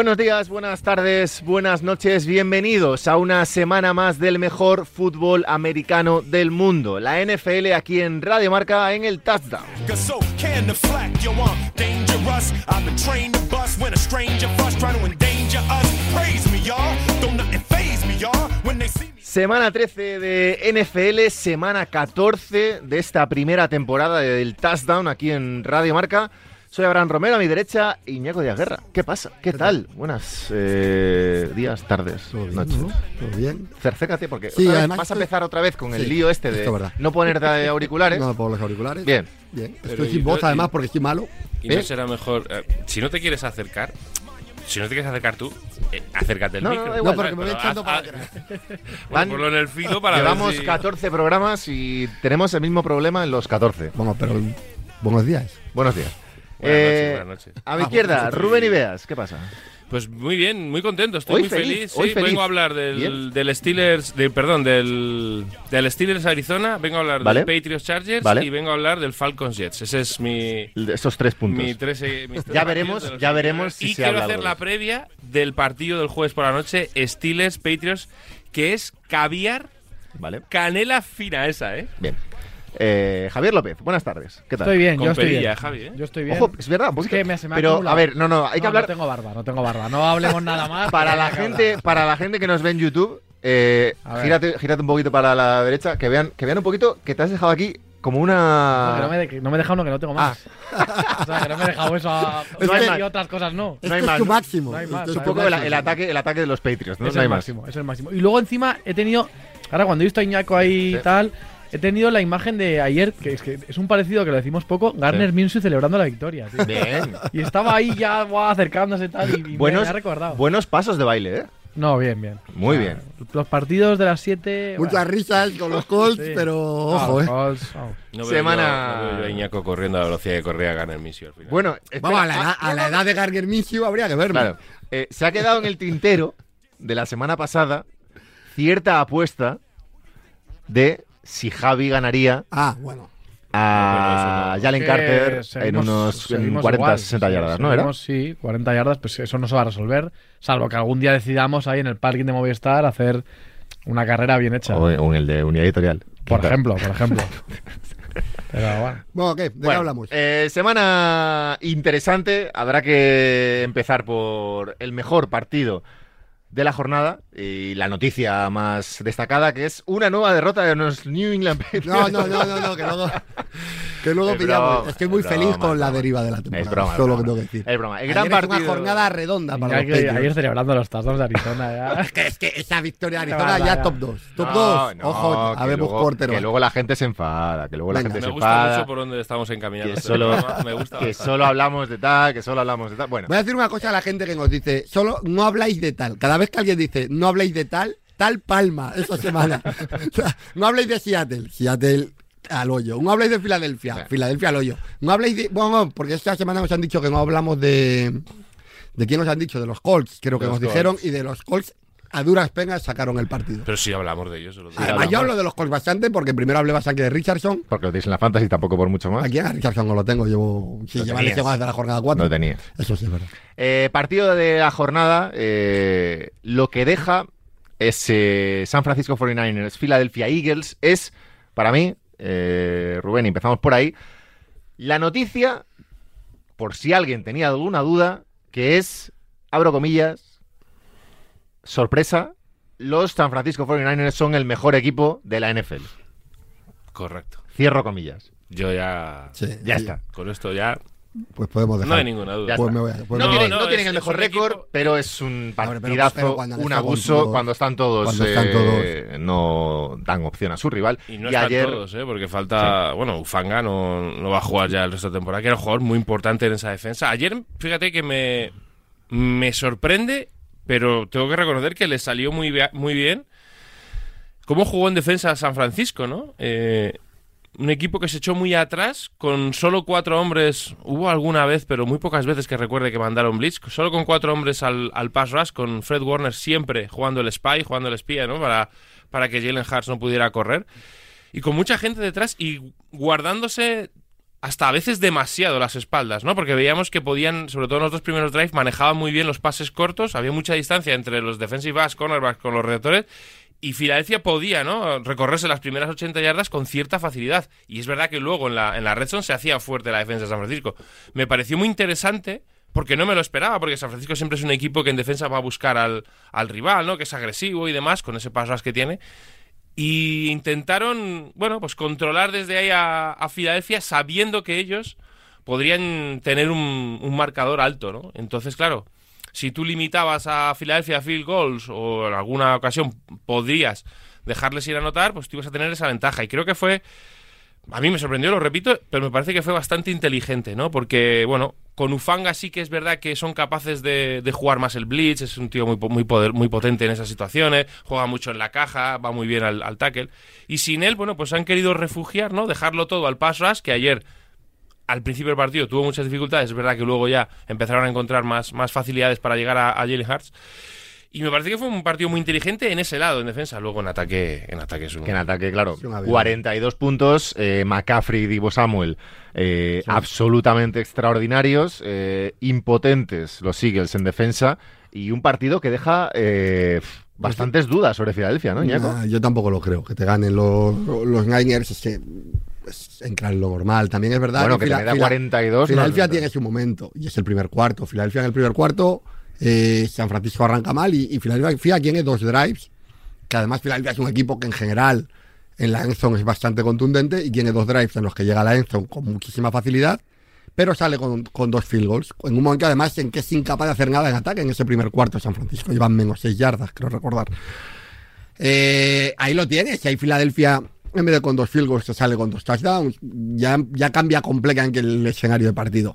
Buenos días, buenas tardes, buenas noches, bienvenidos a una semana más del mejor fútbol americano del mundo, la NFL aquí en Radio Marca en el Touchdown. Semana 13 de NFL, semana 14 de esta primera temporada del Touchdown aquí en Radio Marca. Soy Abraham Romero, a mi derecha, Iñaco Díaz Guerra. ¿Qué pasa? ¿Qué tal? Buenas eh, días, tardes, Todo bien, noches. ¿no? Todo bien. Cercécate porque Sí, otra vez además vas a empezar otra vez con el lío este de es no ponerte auriculares. No me pongo los auriculares. Bien. Bien. Pero Estoy sin no- voz, y- además, porque estoy malo. Y no será mejor. eh, si no te quieres acercar, si no te quieres acercar tú, eh, acércate al No, no, micro. No, igual. porque me voy Pero echando haz- para atrás. Bueno, Van- ponlo en el filo para Llevamos ver si- 14 programas y tenemos el mismo problema en los 14. Bueno, pero buenos días. Buenos días. Buenas Eh, noches, buenas noches. A mi izquierda, Rubén Ibeas, ¿qué pasa? Pues muy bien, muy contento, estoy Hoy muy feliz, feliz. hoy sí, feliz. vengo a hablar del, del Steelers, de, perdón, del, del Steelers Arizona, vengo a hablar Vale. del Patriots Chargers Vale. y vengo a hablar del Falcons Jets. Ese es mi, Esos tres puntos. mi tres, eh, mis tres Ya veremos- ya veremos si. Y se quiero habla hacer algo la previa del partido del jueves por la noche, Steelers Patriots, que es caviar, Vale. canela fina esa, ¿eh? Bien. Eh, Javier López, buenas tardes. ¿Qué tal? Estoy bien, Con yo estoy perilla, bien. Javi, ¿eh? Yo estoy bien. Ojo, es verdad, Es que me- se me ha Pero, acumulado. a ver, no, no, hay que No, hablar. No tengo barba, no tengo barba. No hablemos nada más. para la gente, hablar. para la gente que nos ve en YouTube, eh, gírate, gírate un poquito para la derecha, que vean, que vean un poquito que te has dejado aquí como No, que una. no, me, de- que no me he dejado uno que no tengo más. o sea, que no me he dejado eso a, No hay y más. otras cosas no. No hay más, es tu ¿no? máximo. No hay más, es un poco el, ataque, el ataque de los Patriots, ¿no? es hay el más. máximo, es el máximo. Y luego encima he tenido, ahora cuando he visto a Iñaco ahí y Sí. tal, he tenido la imagen de ayer, que es, que es un parecido que lo decimos poco, Garner Sí. Minshew celebrando la victoria. tío. Bien. Y estaba ahí ya acercándose tal y, y buenos, me ha recordado. buenos pasos de baile, ¿eh? no, bien, bien. Muy O sea, bien. Los partidos de las 7... Muchas risas con los Colts, Sí. pero ojo, eh. No veo Semana- yo- no veo yo a Iñaco corriendo a la velocidad que corría Ganar Misio al final. Bueno, espera, Vamos, a la, ah, edad, a la edad de Garger Minshew habría que verlo. Claro. Eh, se ha quedado en el tintero de la semana pasada cierta apuesta de si Javi ganaría Ah, bueno. a No. Jalen Carter en unos en seguimos 40, igual, 60 sí, yardas, ¿no era? Sí, 40 yardas, pues eso no se va a resolver, salvo que algún día decidamos ahí en el parking de Movistar hacer una carrera bien hecha. O, o en el de unidad editorial. por Quizá. ejemplo, por ejemplo. Pero bueno. Bueno, ¿qué? ¿De qué Bueno, hablamos? eh, semana interesante. Habrá que empezar por el mejor partido de la jornada y la noticia más destacada que es una nueva derrota de los New England Patriots. No, no, no, no, no, que luego, que luego Es pillamos. broma, Estoy muy es feliz broma, con la broma. deriva de la temporada. Es broma, es Todo lo que tengo que decir. Es broma. El gran Ayer es partido. una jornada redonda para los que- Patriots. ayer celebrando los touchdowns de Arizona ya. Es que, es que esa victoria de Arizona ya top 2. Top No, 2. no, Ojo, que habemos luego- quarterback. Que luego la gente se enfada, que luego la gente me se gusta enfada. mucho por donde estamos encaminados. que este solo, me gusta que solo hablamos de tal, que solo hablamos de tal. Bueno, Voy a decir una cosa a la gente que nos dice, solo no habláis de tal. Cada vez que alguien dice, no habléis de tal, tal palma esta semana. No habléis de Seattle, Seattle al hoyo. No habléis de Filadelfia, Sí. Filadelfia al hoyo. No habléis de... Bueno, porque esta semana nos han dicho que no hablamos de... ¿De quién nos han dicho? De los Colts, creo que nos dijeron. Y de los Colts, a duras penas sacaron el partido. Pero sí hablamos de ellos. lo. Además, yo hablo de los Colts bastante porque primero hablé bastante de Richardson. porque lo tenéis en la fantasy tampoco por mucho más. Aquí a Richardson no lo tengo, llevo... Sí, Lo lleva lesionado desde la jornada 4. No tenía. Eso sí es verdad. Eh, partido de la jornada, eh, lo que deja ese San Francisco 49ers, Philadelphia Eagles, es, para mí, eh, Rubén, empezamos por ahí, la noticia, por si alguien tenía alguna duda, que es, abro comillas, sorpresa, los San Francisco 49ers son el mejor equipo de la NFL. Correcto. Cierro comillas. Yo ya. Sí, Ya sí. está. Con esto ya. Pues podemos dejar. No hay ninguna duda. Pues está. me voy a- pues no, me- tienen, no, no tienen es- el mejor récord, equipo- pero es un partidazo, un abuso todos- cuando están todos, cuando están eh, no dan opción a su rival. Y no están ayer, todos, ¿eh? Porque falta. Bueno, Ufanga no, no va a jugar ya el resto de temporada, que era un jugador muy importante en esa defensa. Ayer, fíjate que me, me sorprende, pero tengo que reconocer que le salió muy, muy bien cómo jugó en defensa San Francisco, ¿no? Eh, un equipo que se echó muy atrás, con solo cuatro hombres. Hubo alguna vez, pero muy pocas veces que recuerde que mandaron blitz. Solo con cuatro hombres al, al pass rush, con Fred Warner siempre jugando el spy, jugando el espía, ¿no? Para, para que Jalen Hurts no pudiera correr. Y con mucha gente detrás y guardándose hasta a veces demasiado las espaldas, ¿no? Porque veíamos que podían, sobre todo en los dos primeros drives, manejaban muy bien los pases cortos, había mucha distancia entre los defensive backs, cornerbacks con los receptores, y Filadelfia podía, ¿no? Recorrerse las primeras 80 yardas con cierta facilidad. Y es verdad que luego en la, en la red zone se hacía fuerte la defensa de San Francisco. Me pareció muy interesante porque no me lo esperaba, porque San Francisco siempre es un equipo que en defensa va a buscar al, al rival, ¿no? Que es agresivo y demás, con ese paso que tiene. Y intentaron, bueno, pues controlar desde ahí a, Filadelfia sabiendo que ellos podrían tener un, un marcador alto, ¿no? Entonces, claro, si tú limitabas a Filadelfia a field goals o en alguna ocasión podrías dejarles ir a anotar, pues tú ibas a tener esa ventaja. Y creo que fue, a mí me sorprendió, lo repito, pero me parece que fue bastante inteligente, ¿no? Porque, bueno, con Ufanga sí que es verdad que son capaces de, de jugar más el blitz, es un tío muy, muy, poder, muy potente en esas situaciones, juega mucho en la caja, va muy bien al, tackle. Y sin él, bueno, pues han querido refugiar, ¿no? Dejarlo todo al pass rush, que ayer al principio del partido tuvo muchas dificultades, es verdad que luego ya empezaron a encontrar más, más facilidades para llegar a, a Jalen Hurts. Y me parece que fue un partido muy inteligente en ese lado, en defensa. Luego en ataque, en ataque es un... Que en ataque, claro, Sí, un avión. 42 puntos, eh, McCaffrey y Divo Samuel eh, absolutamente extraordinarios, eh, impotentes los Eagles en defensa y un partido que deja eh, bastantes dudas sobre Filadelfia, ¿no? Nah, yo tampoco lo creo. Que te ganen los, los Niners es que es entrar en lo normal. También es verdad Bueno, que te Fila- meta Fila- 42. Filadelfia no, tiene su momento y es el primer cuarto. Filadelfia en el primer cuarto, eh, San Francisco arranca mal y, y Filadelfia tiene dos drives, que además Filadelfia es un equipo que en general en la endzone es bastante contundente y tiene dos drives en los que llega a la endzone con muchísima facilidad, pero sale con, dos field goals. En un momento además en que es incapaz de hacer nada en ataque en ese primer cuarto San Francisco. Llevan menos seis yardas, creo recordar. Eh, ahí lo tienes. Y ahí Filadelfia, en vez de con dos field goals, se sale con dos touchdowns. Ya, ya cambia completamente el escenario de partido.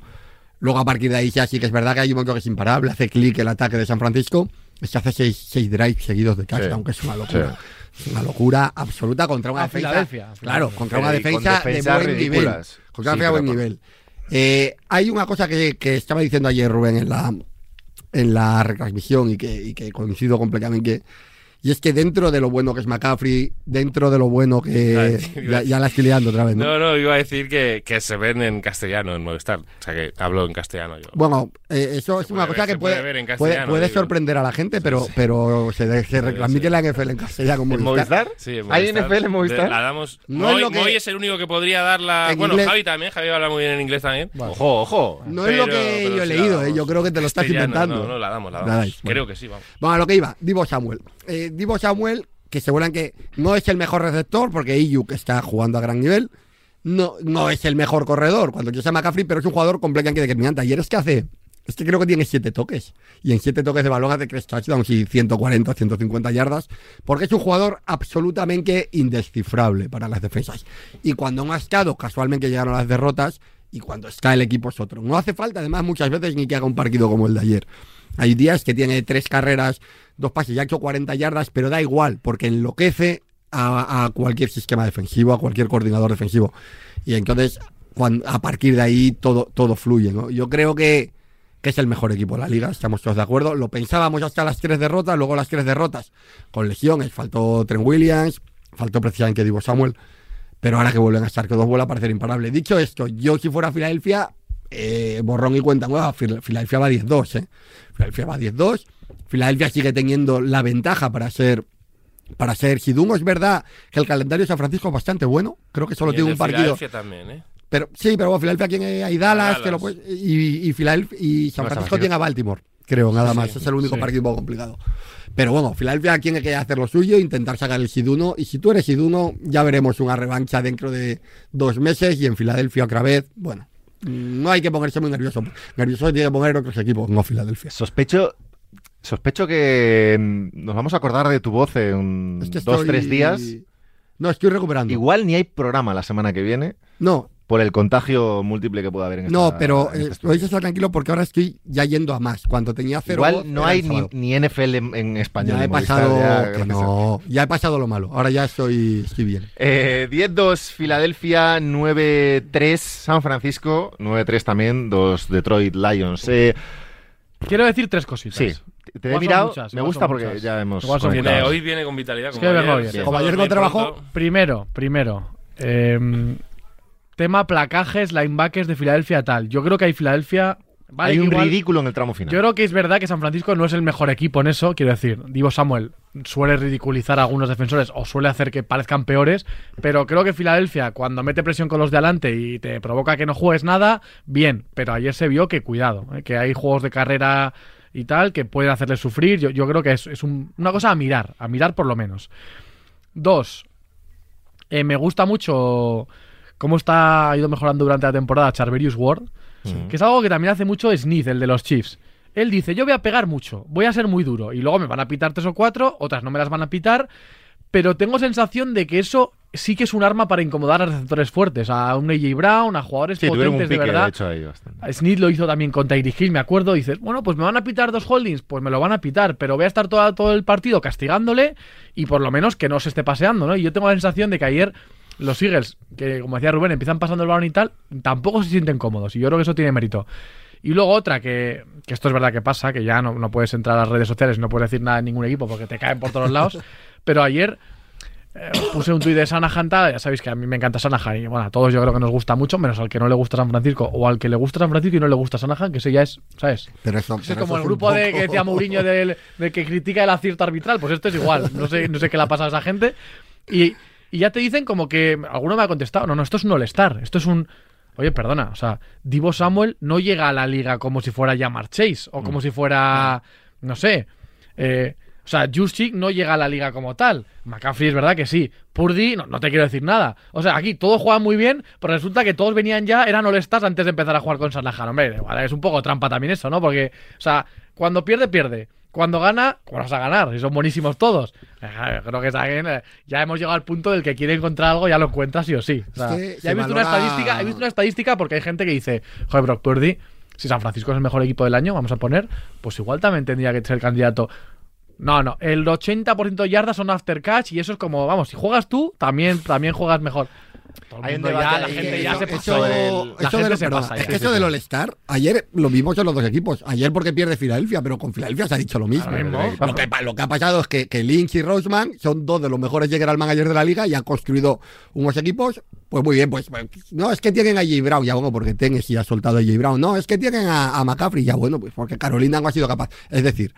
Luego, a partir de ahí, ya sí que es verdad que hay un momento que es imparable. Hace clic el ataque de San Francisco. Se hace seis, seis drives seguidos de touchdown, Sí, que es una locura. Es una locura absoluta contra una A defensa. Filadelfia, a Claro, Filadelfia. contra una con defensa, defensas de buen ridículas. nivel. Contra Sí, una defensa de buen con- nivel. Eh, hay una cosa que, que estaba diciendo ayer Rubén en la, en la retransmisión y que, y que coincido completamente. Y es que dentro de lo bueno que es McCaffrey, dentro de lo bueno que. Tío, ya, ya la estoy liando otra vez, ¿no? No, no, iba a decir que, que se ven en castellano en Movistar. O sea, que hablo en castellano yo. Bueno, eh, eso es una cosa ver- que puede puede, ver puede, castellano, puede digo. sorprender a la gente, pero, pero se, de- se retransmite sí. la NFL en castellano. ¿En Movistar. Movistar? Sí, en ¿Hay Movistar. NFL en Movistar? La damos. No es Moy, lo que- Moy es el único que podría darla. En Bueno, inglés. Javi también. Javi habla muy bien en inglés también. Ojo, ojo. No es lo que yo he leído, eh, yo creo que te lo estás inventando. No, no, la damos, la damos. Creo que sí, vamos. Bueno, a lo que iba, Divo Samuel. Eh, Divo Samuel, que seguramente no es el mejor receptor, porque Iyuk está jugando a gran nivel. No, no es el mejor corredor cuando yo sea McCaffrey, pero es un jugador completamente determinante. Ayer es que hace. Es que creo que tiene siete toques. Y en siete toques de balón hace tres touchdowns y 140, 150 yardas. Porque es un jugador absolutamente indescifrable para las defensas. Y cuando no ha estado, casualmente llegaron las derrotas. Y cuando está el equipo es otro. No hace falta, además, muchas veces ni que haga un partido como el de ayer. Hay días que tiene tres carreras, dos pases, ya ha hecho 40 yardas, pero da igual, porque enloquece a, a cualquier sistema defensivo, a cualquier coordinador defensivo. Y entonces, cuando, a partir de ahí, todo, todo fluye. ¿no? Yo creo que, que es el mejor equipo de la liga, estamos todos de acuerdo. Lo pensábamos hasta las tres derrotas, luego las tres derrotas con lesiones. Faltó Trent Williams, faltó precisamente Divo Samuel, pero ahora que vuelven a estar, que dos vuelve a parecer imparable. Dicho esto, yo si fuera Filadelfia, eh, borrón y cuenta nueva, Fil- Filadelfia va 10-2, ¿eh? Filadelfia va 10-2. Filadelfia sigue teniendo la ventaja para ser para ser Siduno. Es verdad que el calendario de San Francisco es bastante bueno. Creo que solo Y tiene un partido. Filadelfia también, ¿eh? Pero sí, pero bueno, Filadelfia tiene hay Dallas, Dallas. que lo puede- y, y, Filadelfia- y San Francisco tiene a Baltimore, creo, nada Sí, más. sí. es el único Sí. partido un poco complicado. Pero bueno, Filadelfia tiene que hacer lo suyo, intentar sacar el Siduno. Y si tú eres Siduno, ya veremos una revancha dentro de dos meses y en Filadelfia otra vez. Bueno, no hay que ponerse muy nervioso. Nervioso tiene que poner otros equipos, no Filadelfia. Sospecho, sospecho que mm, nos vamos a acordar de tu voz en Es que dos, tres días. No, estoy recuperando. Igual ni hay programa la semana que viene No, por el contagio múltiple que pueda haber en no, esta- pero en eh, este estudio. podéis estar tranquilo porque ahora estoy ya yendo a más. Cuando tenía cero Igual voz, no hay ni, ni NFL en, en español. Ya he en Movistar, pasado ya, que no, ya he pasado lo malo. Ahora ya estoy, estoy bien. Eh, 10-2 Filadelfia, 9-3 San Francisco, 9-3 también dos Detroit Lions. Eh, Quiero decir tres cositas. sí, te he mirado, muchas, me gusta porque muchas. ya hemos Viene- hoy viene con vitalidad. Es Como que ayer, bien. se Como ayer dormir con trabajo, pronto. Primero, primero. eh, tema placajes, linebackers de Filadelfia tal. Yo creo que hay Filadelfia... Vale, Hay un igual- ridículo en el tramo final. Yo creo que es verdad que San Francisco no es el mejor equipo en eso, quiero decir, Divo Samuel suele ridiculizar a algunos defensores o suele hacer que parezcan peores, pero creo que Filadelfia cuando mete presión con los de adelante y te provoca que no juegues nada, bien, pero ayer se vio que cuidado, ¿eh? que hay juegos de carrera y tal que pueden hacerle sufrir, yo, yo creo que es, es un- una cosa a mirar, a mirar por lo menos. Dos, eh, me gusta mucho cómo está ha ido mejorando durante la temporada Charverius Ward, que es algo que también hace mucho Smith, el de los Chiefs. Él dice, yo voy a pegar mucho, voy a ser muy duro, y luego me van a pitar tres o cuatro, otras no me las van a pitar, pero tengo sensación de que eso sí que es un arma para incomodar a receptores fuertes, a un AJ Brown, a jugadores sí, un potentes de pique, de, verdad. hecho, bastante. Smith lo hizo también con Tyreek Hill, me acuerdo. Dices, bueno, pues me van a pitar dos holdings, pues me lo van a pitar, pero voy a estar todo, todo el partido castigándole y por lo menos que no se esté paseando, ¿no? Y yo tengo la sensación de que ayer los Eagles, que como decía Rubén, empiezan pasando el balón y tal, tampoco se sienten cómodos y yo creo que eso tiene mérito. Y luego otra, que, que esto es verdad que pasa, que ya no, no puedes entrar a las redes sociales, no puedes decir nada en ningún equipo porque te caen por todos lados, pero ayer eh, puse un tuit de Sanahan, ya sabéis que a mí me encanta Sanahan y bueno, a todos yo creo que nos gusta mucho, menos al que no le gusta San Francisco o al que le gusta San Francisco y no le gusta Sanahan, que ese ya es, ¿sabes? Pero eso, es como eso el grupo de que decía Mourinho del, de que critica el acierto arbitral, pues esto es igual, no sé, no sé qué le ha pasado a esa gente. Y, y ya te dicen como que, alguno me ha contestado, no, no, esto es un all-star, esto es un... Oye, perdona, o sea, Divo Samuel no llega a la liga como si fuera Jamar Chase o como si fuera, no sé, eh, o sea, Juszczyk no llega a la liga como tal. McCaffrey es verdad que sí. Purdy, no, no te quiero decir nada. O sea, aquí todos juegan muy bien, pero resulta que todos venían ya, eran all-stars antes de empezar a jugar con Sanahan. Hombre, es un poco trampa también eso, ¿no? Porque, o sea, cuando pierde, pierde. Cuando gana, ¿cómo vas a ganar? Si son buenísimos todos. Creo que saben, eh, ya hemos llegado al punto del que quiere encontrar algo, ya lo encuentra sí o sí. O sea, ya he visto una estadística, he visto una estadística porque hay gente que dice, joder, Brock Purdy, si San Francisco es el mejor equipo del año, vamos a poner, pues igual también tendría que ser candidato. No, no, el 80% de yardas son after catch y eso es como, vamos, si juegas tú, también, también juegas mejor. Hay un debate ya, la gente ya se pasó. es que eso del All-Star, ayer lo vimos en los dos equipos. Ayer porque pierde Filadelfia, pero con Filadelfia se ha dicho lo mismo. Lo que, lo que ha pasado es que, que Lynch y Roseman son dos de los mejores general managers de la liga y han construido unos equipos. Pues muy bien, pues, pues, no, es que tienen a J. Brown, ya bueno, porque Tennessee ha soltado a J. Brown. No, es que tienen a, a McCaffrey, ya bueno, pues porque Carolina no ha sido capaz. Es decir,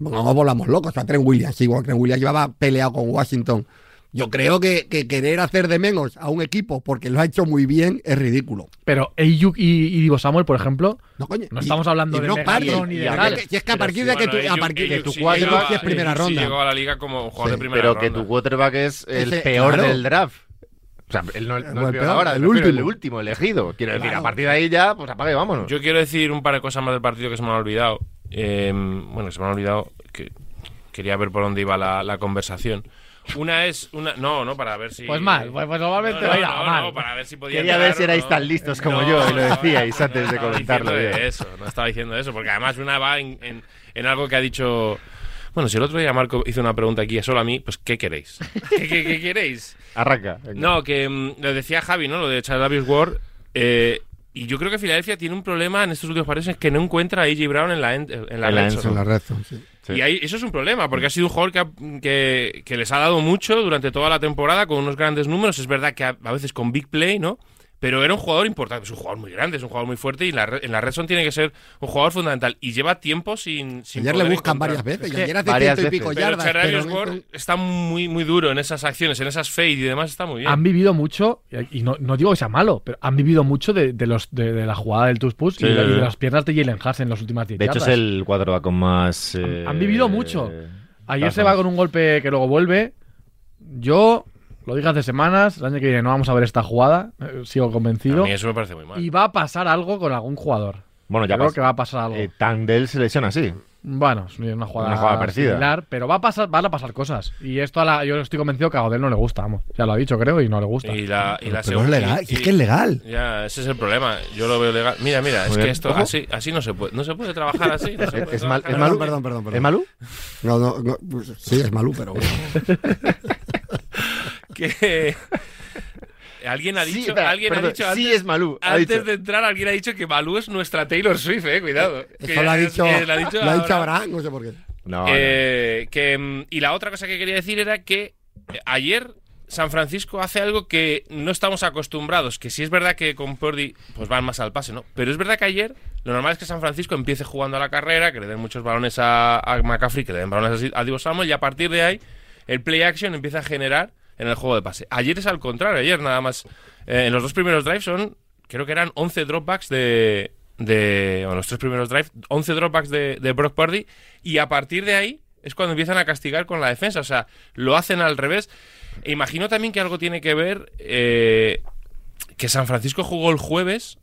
no volamos locos, a Trent Williams, igual Trent Williams llevaba peleado con Washington. Yo creo que, que querer hacer de menos a un equipo porque lo ha hecho muy bien es ridículo. Pero Ayuk y, y Divo Samuel, por ejemplo, No, coño. No y- estamos hablando y de Megatron Purdy. ni de tal. Si es que a Pero partir sí, de que bueno, tú, a partir de tu sí llegó sí es primera sí ronda. llegó a la liga como jugador Sí, de primera Pero ronda. que tu quarterback es el Ese- peor claro. del draft. O sea, él no, no Bueno, el el peor peor, ahora, el me refiero, el último. último elegido. Quiero decir, Claro. a partir de ahí ya, pues apague, vámonos. Yo quiero decir un par de cosas más del partido que se me han olvidado. Eh, bueno, que se me han olvidado que quería ver por dónde iba la, la conversación. Una es una no, no para ver si pues mal, pues, pues normalmente no, va a no, ir a no, mal. no, para ver si podía Quería ver si erais tan listos como yo, y lo decíais antes de comentarlo. Eso, no estaba diciendo eso, porque además una va en, en- en algo que ha dicho. Bueno, si el otro día Marco hizo una pregunta aquí solo a mí, pues ¿qué queréis? ¿Qué, qué- qué queréis? Arranca. venga. No, que mm, lo decía Javi, ¿no? Lo de Charles Ward. eh, y yo creo que Filadelfia tiene un problema en estos últimos partidos es que no encuentra a A.J. Brown en la, en la En la red. En la red sí. Y ahí, eso es un problema, porque ha sido un jugador que, ha- que, les ha dado mucho durante toda la temporada con unos grandes números. Es verdad que a veces con big play, ¿no? Pero era un jugador importante, es un jugador muy grande, es un jugador muy fuerte y la re- en la red zone tiene que ser un jugador fundamental. Y lleva tiempo sin. sin Ayer le buscan encontrar. varias veces. Es y que ayer hace ciento y pico yardas. Pero está muy, muy duro en esas acciones, en esas fade y demás, está muy bien. Han vivido mucho, y no, no digo que sea malo, pero han vivido mucho de, de los, de, de la jugada del Tush Push Sí, y, de, y las piernas de Jalen Hurts en los últimos 10 De hecho, es el quarterback con más. eh, han vivido mucho. Ayer se va con un golpe que luego vuelve. Yo lo dije hace semanas, el año que viene no vamos a ver esta jugada, eh, sigo a convencido. mí eso me parece muy mal. Y va a pasar algo con algún jugador. Bueno, ya Creo que va a pasar algo. Eh, Tandel se lesiona así. Bueno, es una jugada, Una jugada parecida. similar, pero va a pasar, van a pasar cosas. Y esto a la- yo estoy convencido que a Godel no le gusta, vamos. Ya lo ha dicho, creo, y no le gusta. Y la, y la Pero es segunda- legal. y- es que es legal. Ya, ese es el problema. Yo lo veo legal. Mira, mira, es que esto así, así no se puede, no se puede trabajar así. no puede Es mal- trabajar es malo. Perdón, perdón, perdón. ¿Es Malú? No, no, no, pues, sí, es Malú, pero bueno. que alguien ha Sí, dicho, espera, alguien perdón, ha dicho sí antes, es Malú. ha antes dicho. de entrar alguien ha dicho que Malú es nuestra Taylor Swift, eh, cuidado. Que Eso lo ha dicho, que lo ha dicho lo ha dicho ahora. Abraham, no sé por qué. No, no. Eh, que, mm, y la otra cosa que quería decir era que eh, ayer San Francisco hace algo que no estamos acostumbrados, que sí es verdad que con Purdy pues van más al pase, ¿no? Pero es verdad que ayer lo normal es que San Francisco empiece jugando a la carrera, que le den muchos balones a, a McCaffrey, que le den balones a Divo Samuel y a partir de ahí el play action empieza a generar en el juego de pase. Ayer es al contrario, ayer nada más eh, en los dos primeros drives son creo que eran 11 dropbacks de de bueno, los tres primeros drives, 11 dropbacks de, de Brock Purdy y a partir de ahí es cuando empiezan a castigar con la defensa. O sea, lo hacen al revés. E imagino también que algo tiene que ver eh, que San Francisco jugó el jueves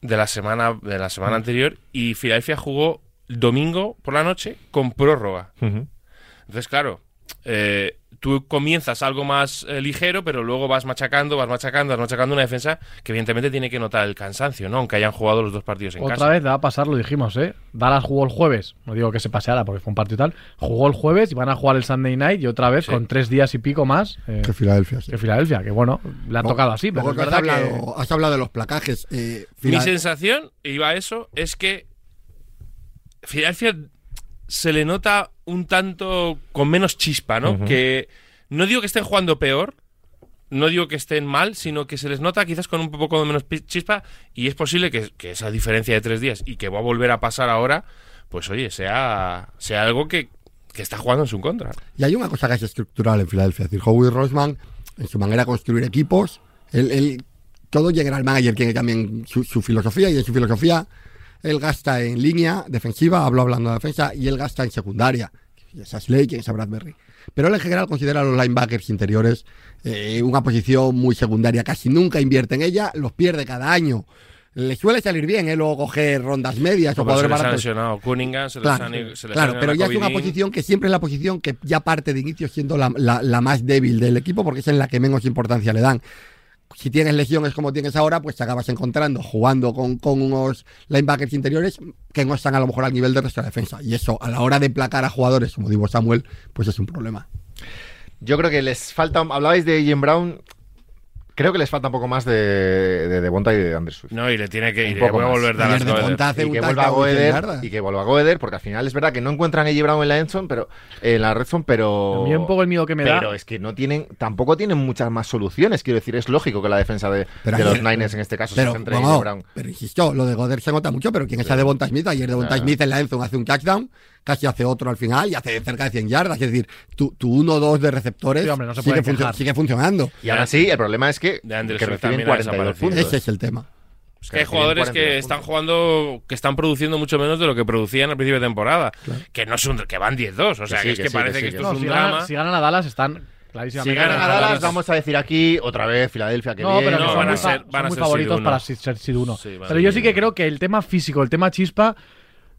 de la semana, de la semana anterior y Filadelfia jugó domingo por la noche con prórroga. Entonces, claro, eh, tú comienzas algo más eh, ligero, pero luego vas machacando, vas machacando, vas machacando una defensa que evidentemente tiene que notar el cansancio, ¿no? Aunque hayan jugado los dos partidos en Otra casa. vez le va a pasar, lo dijimos, ¿eh? Dallas jugó el jueves, no digo que se paseara porque fue un partido tal, jugó el jueves y van a jugar el Sunday night y otra vez Sí. con tres días y pico más eh, Que Filadelfia. sí. que Filadelfia, que bueno, le ha tocado así, pero luego es que has, que... hablado, has hablado de los placajes. eh, Mi sensación, iba a eso, es que Filadelfia se le nota un tanto con menos chispa, ¿no? Que no digo que estén jugando peor, no digo que estén mal, sino que se les nota quizás con un poco de menos chispa y es posible que, que esa diferencia de tres días y que va a volver a pasar ahora, pues oye, sea, sea algo que, que está jugando en su contra. Y hay una cosa que es estructural en Filadelfia. Es decir, Howie Roseman, en su manera de construir equipos, él, él- todo general manager tiene también su, su filosofía, y en su filosofía él gasta en línea defensiva, hablo hablando de defensa, y él gasta en secundaria. Y esa es Lake Bradbury. Pero él en general considera a los linebackers interiores eh, una posición muy secundaria. Casi nunca invierte en ella, los pierde cada año. Le suele salir bien, ¿eh? Luego coger rondas medias o Como se jugadores les ha lesionado Cunningham, se les Claro, han- se les claro, pero ya es una posición que siempre es la posición que ya parte de inicio siendo la, la- la más débil del equipo porque es en la que menos importancia le dan. Si tienes lesiones como tienes ahora, pues te acabas encontrando jugando con, con unos linebackers interiores que no están a lo mejor al nivel de la defensa. Y eso, a la hora de placar a jugadores como Divo Samuel, pues es un problema. Yo creo que les falta. Hablabais de Jim Brown. Creo que les falta un poco más de, de Devonta y de Swift. No, y le tiene que ir. a volver a dar de Goeder. Y un que vuelva a touchdown de 100 Goeder y que vuelva a Goeder porque al final es verdad que no encuentran a J. Brown en la endzone pero en la red zone pero A mí un poco el miedo que me da... pero es que no tienen tampoco tienen muchas más soluciones quiero decir es lógico que la defensa de, Pero de los Niners en este caso Pero, se centre en. Brown pero insisto, lo de Goder se nota mucho, pero ¿quién es a Devonta Smith? Ayer Devonta Ah. Smith en la endzone hace un touchdown, casi hace otro al final y hace cerca de 100 yardas. Es decir, tu, tu 1-2 de receptores Sí, hombre, no sigue, quejar. sigue funcionando. y aún así el problema es que, De que reciben también ha 42 desaparecido. puntos Ese es el tema. Es que hay jugadores que 42 están jugando, que están produciendo mucho menos de lo que producían al principio de temporada. Que no es un, que van 10-2. O sea, sí, que es que que, sí, parece que que, sí, esto que es No, un si, drama. ganan, si ganan a Dallas están si ganan a ganan a Dallas vamos a decir aquí otra vez Filadelfia que No, bien pero que No, son van a muy, ser- fa- van a son muy ser favoritos para ser seed uno. Sí, a pero ser yo sí que creo que el tema físico, el tema chispa,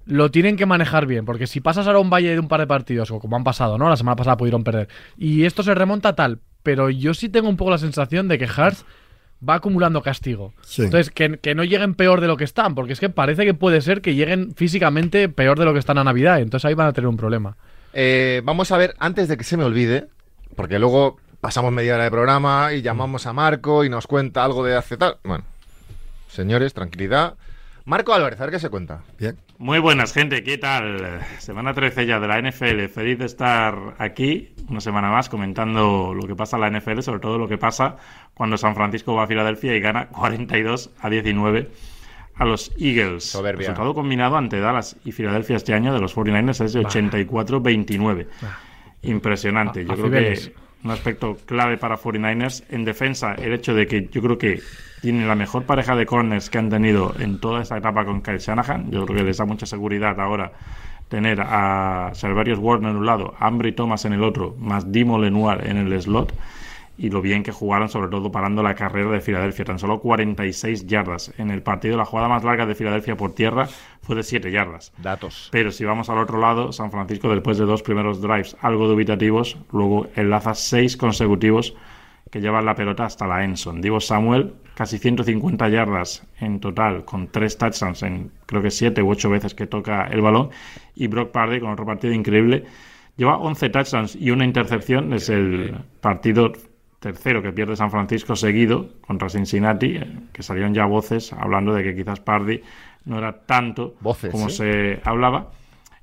lo tienen que manejar bien. Porque si pasas ahora un valle de un par de partidos, o como han pasado, ¿no? La semana pasada pudieron perder. Y esto se remonta a tal. Pero yo sí tengo un poco la sensación de que Hearts va acumulando castigo. Sí. Entonces, que, que no lleguen peor de lo que están. Porque es que parece que puede ser que lleguen físicamente peor de lo que están a Navidad. Entonces ahí van a tener un problema. Eh, vamos a ver, antes de que se me olvide, porque luego pasamos media hora de programa y llamamos a Marco y nos cuenta algo de hace tal. Bueno, señores, tranquilidad. Marco Álvarez, a ver qué se cuenta. Bien. Muy buenas, gente. ¿Qué tal? Semana 13 ya de la NFL. Feliz de estar aquí una semana más comentando lo que pasa en la NFL, sobre todo lo que pasa cuando San Francisco va a Filadelfia y gana 42 a 19 a los Eagles. Soberbia. El resultado combinado ante Dallas y Filadelfia este año de los 49ers es de 84-29. Impresionante. Yo A creo que un aspecto clave para 49ers en defensa, el hecho de que yo creo que tienen la mejor pareja de corners que han tenido en toda esta etapa con Kyle Shanahan. Yo creo que les da mucha seguridad ahora tener a Serverius Warner en un lado, Ambry Thomas en el otro, más Dimo Lenoir en el slot. Y lo bien que jugaron, sobre todo parando la carrera de Filadelfia. Tan solo 46 yardas. En el partido, la jugada más larga de Filadelfia por tierra fue de 7 yardas. Datos. Pero si vamos al otro lado, San Francisco, después de dos primeros drives algo dubitativos, luego enlaza seis consecutivos que llevan la pelota hasta la Enson. Divo Samuel, casi 150 yardas en total, con tres touchdowns en creo que siete u ocho veces que toca el balón. Y Brock Pardy, con otro partido increíble, lleva 11 touchdowns y una intercepción. Es el partido tercero que pierde San Francisco seguido contra Cincinnati, eh, que salieron ya voces hablando de que quizás Pardy no era tanto Voces, como ¿eh? se hablaba.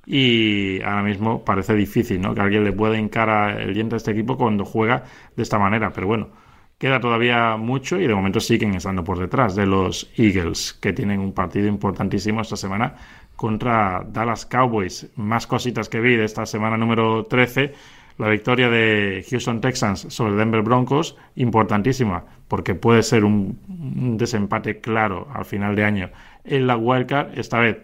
y ahora mismo parece difícil ¿no? que alguien le pueda hincar a- el diente a este equipo cuando juega de esta manera. Pero bueno, queda todavía mucho y de momento siguen estando por detrás de los Eagles, que tienen un partido importantísimo esta semana contra Dallas Cowboys. Más cositas que vi de esta semana número 13. La victoria de Houston Texans sobre Denver Broncos, importantísima, porque puede ser un, un desempate claro al final de año en la wildcard. Esta vez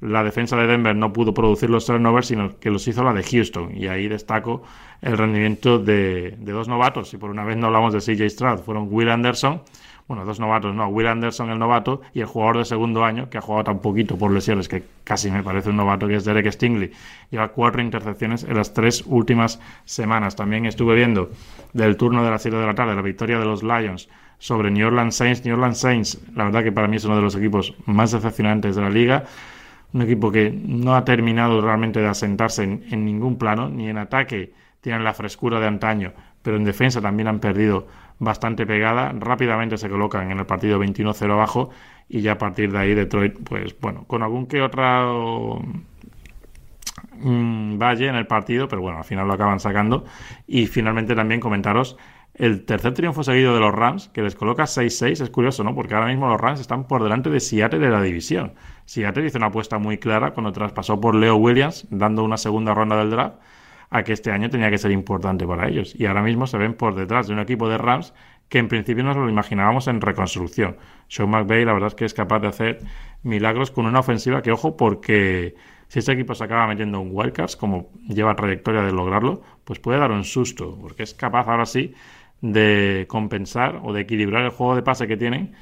la defensa de Denver no pudo producir los turnovers, sino que los hizo la de Houston. Y ahí destaco el rendimiento de, de dos novatos. Y por una vez no hablamos de CJ Stroud, fueron Will Anderson, bueno, dos novatos, no, Will Anderson el novato y el jugador de segundo año, que ha jugado tan poquito por lesiones, que casi me parece un novato, que es Derek Stingley. Lleva cuatro intercepciones en las tres últimas semanas. También estuve viendo del turno de las 7 de la tarde la victoria de los Lions sobre New Orleans Saints. New Orleans Saints, la verdad que para mí es uno de los equipos más decepcionantes de la liga. Un equipo que no ha terminado realmente de asentarse en, en ningún plano, ni en ataque tienen la frescura de antaño, pero en defensa también han perdido bastante pegada. Rápidamente se colocan en el partido 21-0 abajo y ya a partir de ahí Detroit, pues bueno, con algún que otro mm, valle en el partido, pero bueno, al final lo acaban sacando. Y finalmente también comentaros el tercer triunfo seguido de los Rams, que les coloca 6-6, es curioso, ¿no? Porque ahora mismo los Rams están por delante de Seattle de la división. Seattle hizo una apuesta muy clara cuando traspasó por Leo Williams, dando una segunda ronda del draft, a que este año tenía que ser importante para ellos. Y ahora mismo se ven por detrás de un equipo de Rams que en principio nos lo imaginábamos en reconstrucción. Sean McVay, la verdad es que es capaz de hacer milagros con una ofensiva que, ojo, porque si este equipo se acaba metiendo un wildcards, como lleva trayectoria de lograrlo, pues puede dar un susto, porque es capaz ahora sí de compensar o de equilibrar el juego de pase que tienen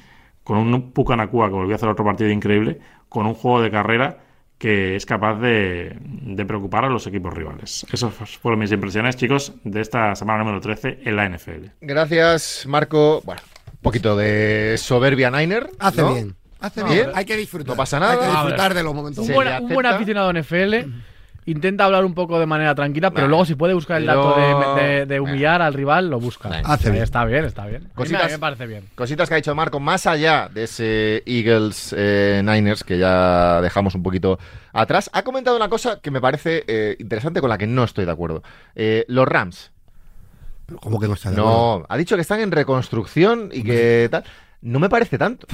con un Pucanacua que volvió a hacer otro partido increíble, con un juego de carrera que es capaz de, de preocupar a los equipos rivales. Esas fueron mis impresiones, chicos, de esta semana número 13 en la NFL. Gracias, Marco. Bueno, un poquito de soberbia Niner. Hace ¿no? bien. Hace No, bien. Hay que disfrutar. No pasa nada. Hay que disfrutar de los momentos. Un buen, un buen aficionado NFL intenta hablar un poco de manera tranquila, pero Nah. luego si puede buscar el dato Pero- de, de- de humillar al rival, lo busca. Nah. Hace bien. Está bien, está bien. Cositas- a mí me parece bien. Cositas que ha dicho Marco, más allá de ese Eagles eh, Niners que ya dejamos un poquito atrás, ha comentado una cosa que me parece eh, interesante con la que no estoy de acuerdo. Eh, los Rams. ¿Cómo que no está de acuerdo? No, ha dicho que están en reconstrucción y que tal. No me parece tanto.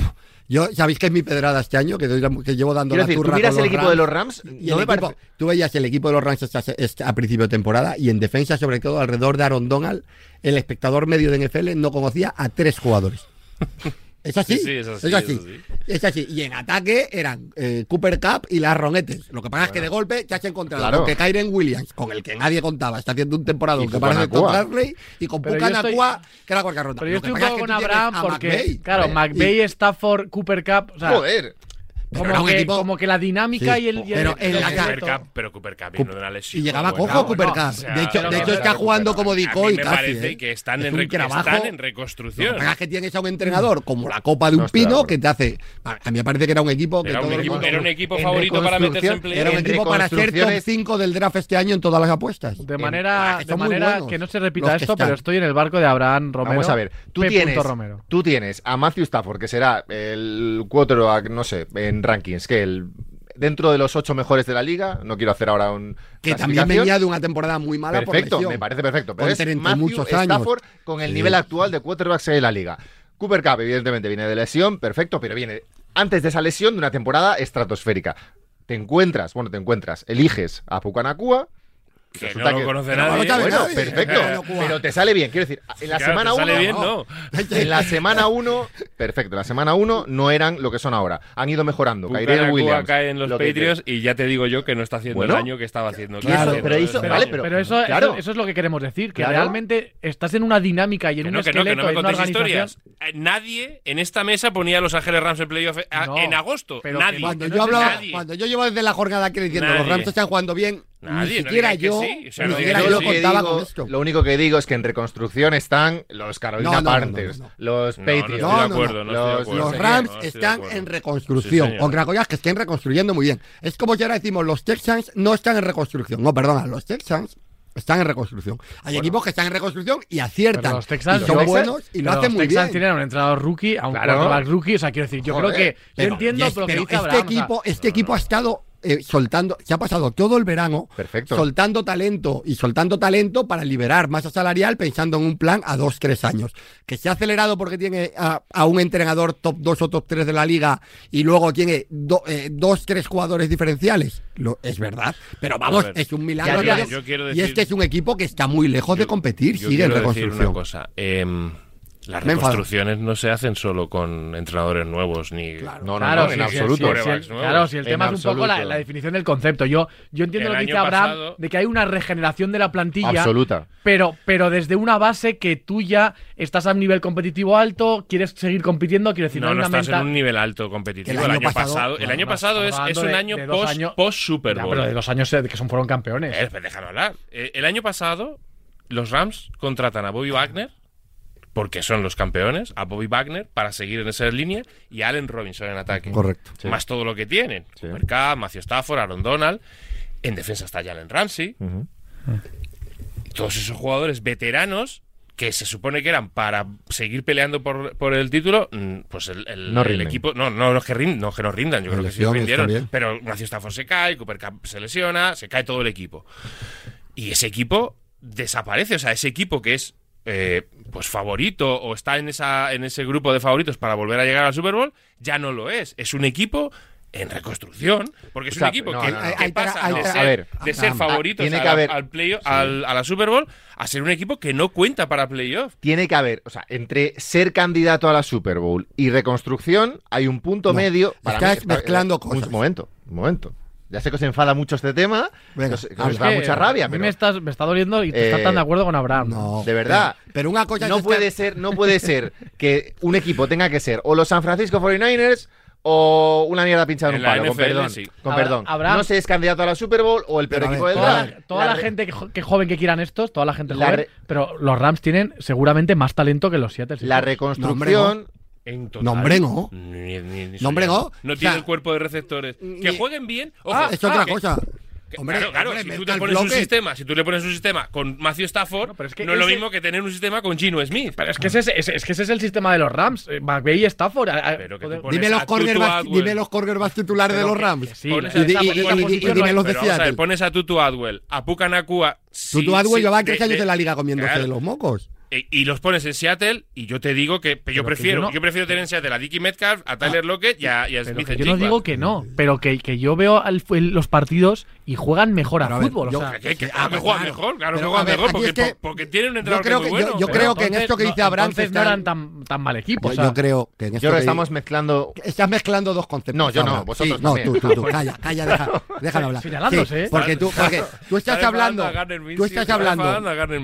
Yo, ¿sabéis que es mi pedrada este año? Que, doy la- que llevo dando Quiero la decir, tú turra miras con el equipo de los Rams, y no el me equipo- parece. Tú veías el equipo de los Rams esta- a principio de temporada y en defensa, sobre todo alrededor de Aaron Donald, el espectador medio de NFL no conocía a tres jugadores. Es así. Sí, sí, es así, es así. es así. Es así. Y en ataque eran eh, Cooper Cup y las Ronetes. Lo que pasa es que de golpe ya se ha encontrado Claro. con que Kyren Williams, con el que nadie contaba, está haciendo un temporada Y que parece. Tom Bradley, y con yo estoy- que era cualquier ronda. Pero yo estoy un pasa poco es que con Abraham porque, McVay, claro. McVay, Stafford, Cooper Cup, o sea, Joder. Como, era un que, equipo- como que la dinámica Sí, y el, y el- pero el la Cooper Cup, pero Cooper Cup vino de una lesión. Y llegaba Bueno, cojo Cooper Cup. o sea, de hecho, de está jugando como A mí me casi, parece ¿eh? que están, Es en, están reconstrucción. que pasa es que tienes a un entrenador como la copa de un pino que te hace. A mí me parece que era un equipo que Era todo un equipo, mundo- era un equipo en favorito para meterse en reconstrucción, Era un equipo para ser top reconstrucciones- 5 del draft este año en todas las apuestas. De manera, que de manera no se repita esto, pero estoy en el barco de Abraham Romero. Vamos a ver, tú tienes, Romero. tú tienes a Matthew Stafford, que será el quarterback, no sé, en rankings, que el dentro de los ocho mejores de la liga, no quiero hacer ahora un Que también venía de una temporada muy mala Perfecto, por me parece perfecto. Pero Con es 30 y Matthew muchos años. Stafford con el Sí. nivel actual de quarterbacks de la liga. Cooper Cup, evidentemente, viene de lesión, perfecto, pero viene antes de esa lesión de una temporada estratosférica. Te encuentras, bueno, te encuentras, eliges a Pucanacua. Que resulta no lo conoce pero nadie. no sabe Bueno, nadie. perfecto, pero te sale bien. Quiero decir, en la Claro, semana te sale 1 bien, no. en la semana 1, perfecto, en la semana 1 no eran lo que son ahora. Han ido mejorando. Bucanacua Williams. cae en los lo que- Patriots y ya te digo yo que no está haciendo Bueno. el año que estaba haciendo. Claro, pero hizo- vale, año. pero- Pero eso, Claro. eso, eso es lo que queremos decir, que Claro. realmente estás en una dinámica y en Que un no, que no, esqueleto, que no me en una contéis organización. historias. Eh, Nadie en esta mesa ponía a Los Ángeles Rams en playoff eh, en agosto. pero Nadie. que Cuando yo hablaba, cuando yo llevo desde la jornada aquí diciendo los. Rams están jugando bien, Nadie, ni siquiera yo, sí, o sea, ni no siquiera digáis yo que lo sí. contaba digo- con esto. lo único que digo es que en reconstrucción están los Carolina No, Panthers, no, no. los Patriots. estoy No, de no, no. acuerdo, Los-. Los Rams están en reconstrucción. Sí. Otra cosa es que estén reconstruyendo muy bien. Es como si ahora decimos, los Texans no están en reconstrucción. No, perdona, los Texans están en reconstrucción. Hay equipos que están en reconstrucción y aciertan. Pero los Texans- y son los buenos y lo hacen los muy Texans bien. tienen a un entrenador rookie, a un Claro. rookie. O sea, quiero decir, yo Joder, creo que. Pero- yo entiendo que pero dice este Abraham. o sea, equipo, este equipo ha estado eh, soltando, se ha pasado todo el verano Perfecto. soltando talento y soltando talento para liberar masa salarial pensando en un plan a dos, tres años. Que se ha acelerado porque tiene a, a un entrenador top 2 o top 3 de la liga y luego tiene do- eh, dos, tres jugadores diferenciales. Lo, es verdad. Pero vamos, ver, es un milagro. ya, yo y decir- este es un equipo que está muy lejos de competir. Sigue en decir reconstrucción. una cosa. em, las Me enfado. reconstrucciones no se hacen solo con entrenadores nuevos ni Claro. No, no, Claro, no, sí, en sí, absoluto. sí, claro, si el En tema es un poco la, definición del concepto. Yo, yo entiendo El lo que dice Abraham pasado- de que hay una regeneración de la plantilla. Absoluta. Pero, pero desde una base que tú ya estás a un nivel competitivo alto, quieres seguir compitiendo, quiero decir, no, No, no una estás menta- en un nivel alto competitivo. El El año año, pasado- pasado, el año no, pasado es, es un de- año de post, años- post Super Ya, Bowl. pero de los años que son, fueron campeones. Eh, pues déjame hablar. Eh, el año pasado, los Rams contratan a Bobby Wagner, porque son los campeones, a Bobby Wagner para seguir en esa línea y a Allen Robinson en ataque. Correcto. Sí. Más todo lo que tienen. Sí. Cooper Kupp, Matthew Stafford, Aaron Donald. En defensa está Jalen Ramsey. Todos esos jugadores veteranos que se supone que eran para seguir peleando por, por el título, mm, pues el, el- No el rinden. equipo, no, no, no, es que rin- no que no rindan, yo creo que sí rindieron, también. pero Matthew Stafford se cae, Cooper Cup se lesiona, se cae todo el equipo. Y ese equipo desaparece, o sea, ese equipo que es eh, pues favorito o está en esa en ese grupo de favoritos para volver a llegar al Super Bowl, ya no lo es, es un equipo en reconstrucción, porque es O sea, un equipo no, que, no, no. que Ahí te- pasa de ser, a ver, de ser ah, favoritos tiene a que haber- al playoff- al- a la Super Bowl a ser un equipo que no cuenta para playoff. Tiene que haber, o sea, entre ser candidato a la Super Bowl y reconstrucción hay un punto No, medio. Para estás mí, está- mezclando un cosas. momento, un momento. Ya sé que os enfada mucho este tema, Venga, que os, que os habla. da mucha rabia, a mí pero me, estás- me está doliendo y te Eh, estás tan de acuerdo con Abraham. No, de verdad. Pero, pero una cosa no puede estar- ser, no puede ser que un equipo tenga que ser o los San Francisco 49ers o una mierda pinchada en En un palo, con perdón. sí. Con Abra- perdón. Abraham- no se es candidato a la Super Bowl o el peor equipo del Toda la, toda la gente que, jo- que joven que quieran estos, toda la gente La joven, re- pero los Rams tienen seguramente más talento que los Seattle. La Seahawks. reconstrucción. En total. No, hombre, no. Ni- ni- ni No, hombre, soñar. no. No O tiene sea, el cuerpo de receptores. Que jueguen bien. Ojo, Ah, es otra que- cosa. que- Hombre, claro, claro, hombre, si tú te pones un sistema, si tú le pones un sistema con Matthew Stafford, No, pero es que no es lo mismo que tener un sistema con Gino Smith. Pero es que ese, es- ese- es que ese es el sistema de los Rams. eh, McVay y Stafford. Pero que Dime los, cornerbacks, dime los cornerbacks titulares de los Rams. sí, Pones Y, a y- y- y- y posición dime los de Seattle. pones a Tutu Atwell, a Puka Nakua. sí, Tutu Atwell sí, lleva de- tres años de- en la liga comiéndose claro, de los mocos. E- Y los pones en Seattle y yo te digo que yo que prefiero, yo yo, no- prefiero tener en Seattle a Dickie Metcalf, a Tyler Lockett y a, y a Smith que yo no digo que no, pero que, que yo veo al- los partidos y juegan mejor a Pero a ver, fútbol. o yo- sea, Que, que, Ah, claro que juegan claro. mejor, claro que juegan ver, mejor, porque, es que- porque tienen un yo entrenador creo que que- muy yo- bueno. yo creo que en esto que no- dice Abraham se entonces no eran tan, tan mal equipo. Yo, o sea, yo creo que en esto Yo creo que que- estamos mezclando. Estás mezclando dos conceptos. No, yo no, Abraham. vosotros Sí, no, tú, tú, tú, calla, calla, deja, déjalo hablar. ¿eh? porque tú, porque tú estás Está hablando, tú estás está hablando,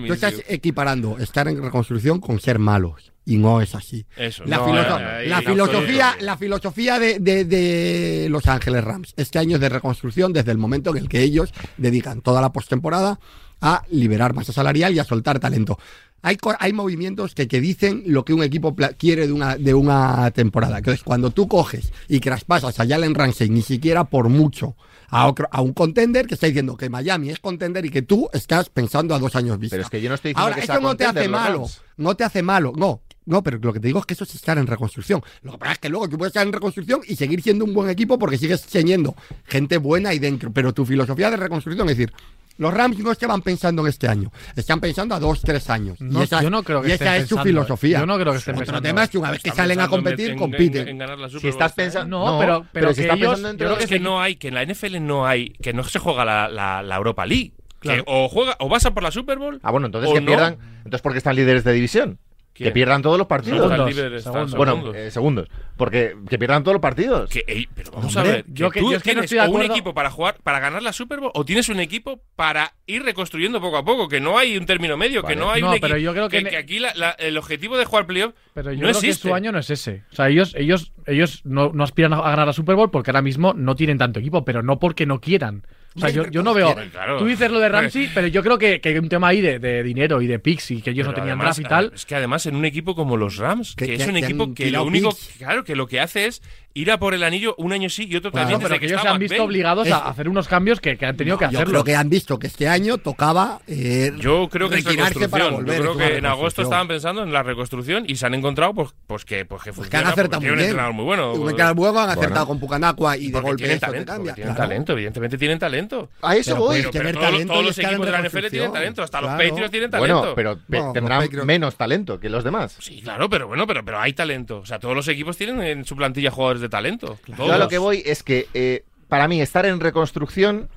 tú estás equiparando estar en reconstrucción con ser malos y no es así. Eso, La, no, filoso- ahí- la ahí- filosofía, la filosofía de, de- de Los Ángeles Rams este año es de reconstrucción desde el momento en el que ellos dedican toda la postemporada a liberar masa salarial y a soltar talento. Hay, hay movimientos que, que dicen lo que un equipo quiere de una, de una temporada. Entonces, cuando tú coges y traspasas a Jalen Ramsey, ni siquiera por mucho, a, otro- a un contender que está diciendo que Miami es contender y que tú estás pensando a dos años vista. Pero es que yo no estoy diciendo Ahora, que eso sea no te hace malo. No te hace malo. No, no, pero lo que te digo es que eso es estar en reconstrucción. Lo que pasa es que luego tú puedes estar en reconstrucción y seguir siendo un buen equipo porque sigues teniendo gente buena ahí dentro. Pero tu filosofía de reconstrucción es decir, los Rams no es que van pensando en este año, están pensando a dos, tres años. No, y esa, yo no creo que y estén esa es su pensando, filosofía. yo no creo que estén Otro pensando. tema es que una vez que salen a competir, en- compiten. en- en ganar la Super Si estás este pensando. No, pero- pero si que estás ellos- pensando entre yo creo es que no hay, que en la NFL no hay, que no se juega la, la, la Europa League. Claro. Que o juega, o vas a por la Super Bowl. Ah, bueno, entonces que no. pierdan. Entonces, ¿por qué están líderes de división? ¿Quién? Que pierdan todos los partidos. Segundos, segundos. bueno, segundos. eh, segundos. Porque que pierdan todos los partidos. Que, ey, pero vamos Hombre, a ver, yo que- tú yo es que no tienes un equipo para jugar, para ganar la Super Bowl, o tienes un equipo para ir reconstruyendo poco a poco, que no hay un término medio, Vale. que no hay No, un equipo. pero yo creo que que, aquí la- la- el objetivo de jugar playoff Pero yo no creo que su año no es ese. O sea, ellos, ellos, ellos no, no aspiran a ganar la Super Bowl porque ahora mismo no tienen tanto equipo, pero no porque no quieran. O sea, yo, yo no veo. claro. Tú dices lo de Ramsey, pero yo creo que, que hay un tema ahí de, de dinero y de picks y que ellos no tenían además, draft y tal. Es que además en un equipo como los Rams, Que- es un equipo que lo único, picks. claro, que lo que hace es ir a por el anillo un año sí y otro Claro, también. No, pero que que ellos se han visto McVay. obligados a hacer unos cambios que, que han tenido que Yo hacerlo. creo que han visto que este año tocaba eh, Yo creo que es para reconstrucción. volver. Yo creo que en agosto estaban pensando en la reconstrucción y se han encontrado pues, pues que, pues que Pues que han acertado muy un bien. entrenador muy bueno. Un entrenador bueno han Bueno. acertado con Pucanacua y de porque golpe tienen eso te talento, cambia. tienen claro. talento, evidentemente tienen talento. A eso Pero voy. Pero, que pero todos, talento todos y los equipos de la NFL tienen talento, hasta los. Patriots tienen talento. Bueno, pero No, tendrán menos talento que los demás. Sí, claro, pero bueno, pero, pero hay talento. O sea, todos los equipos tienen en su plantilla jugadores de talento. Yo a lo que voy es que eh, para mí estar en reconstrucción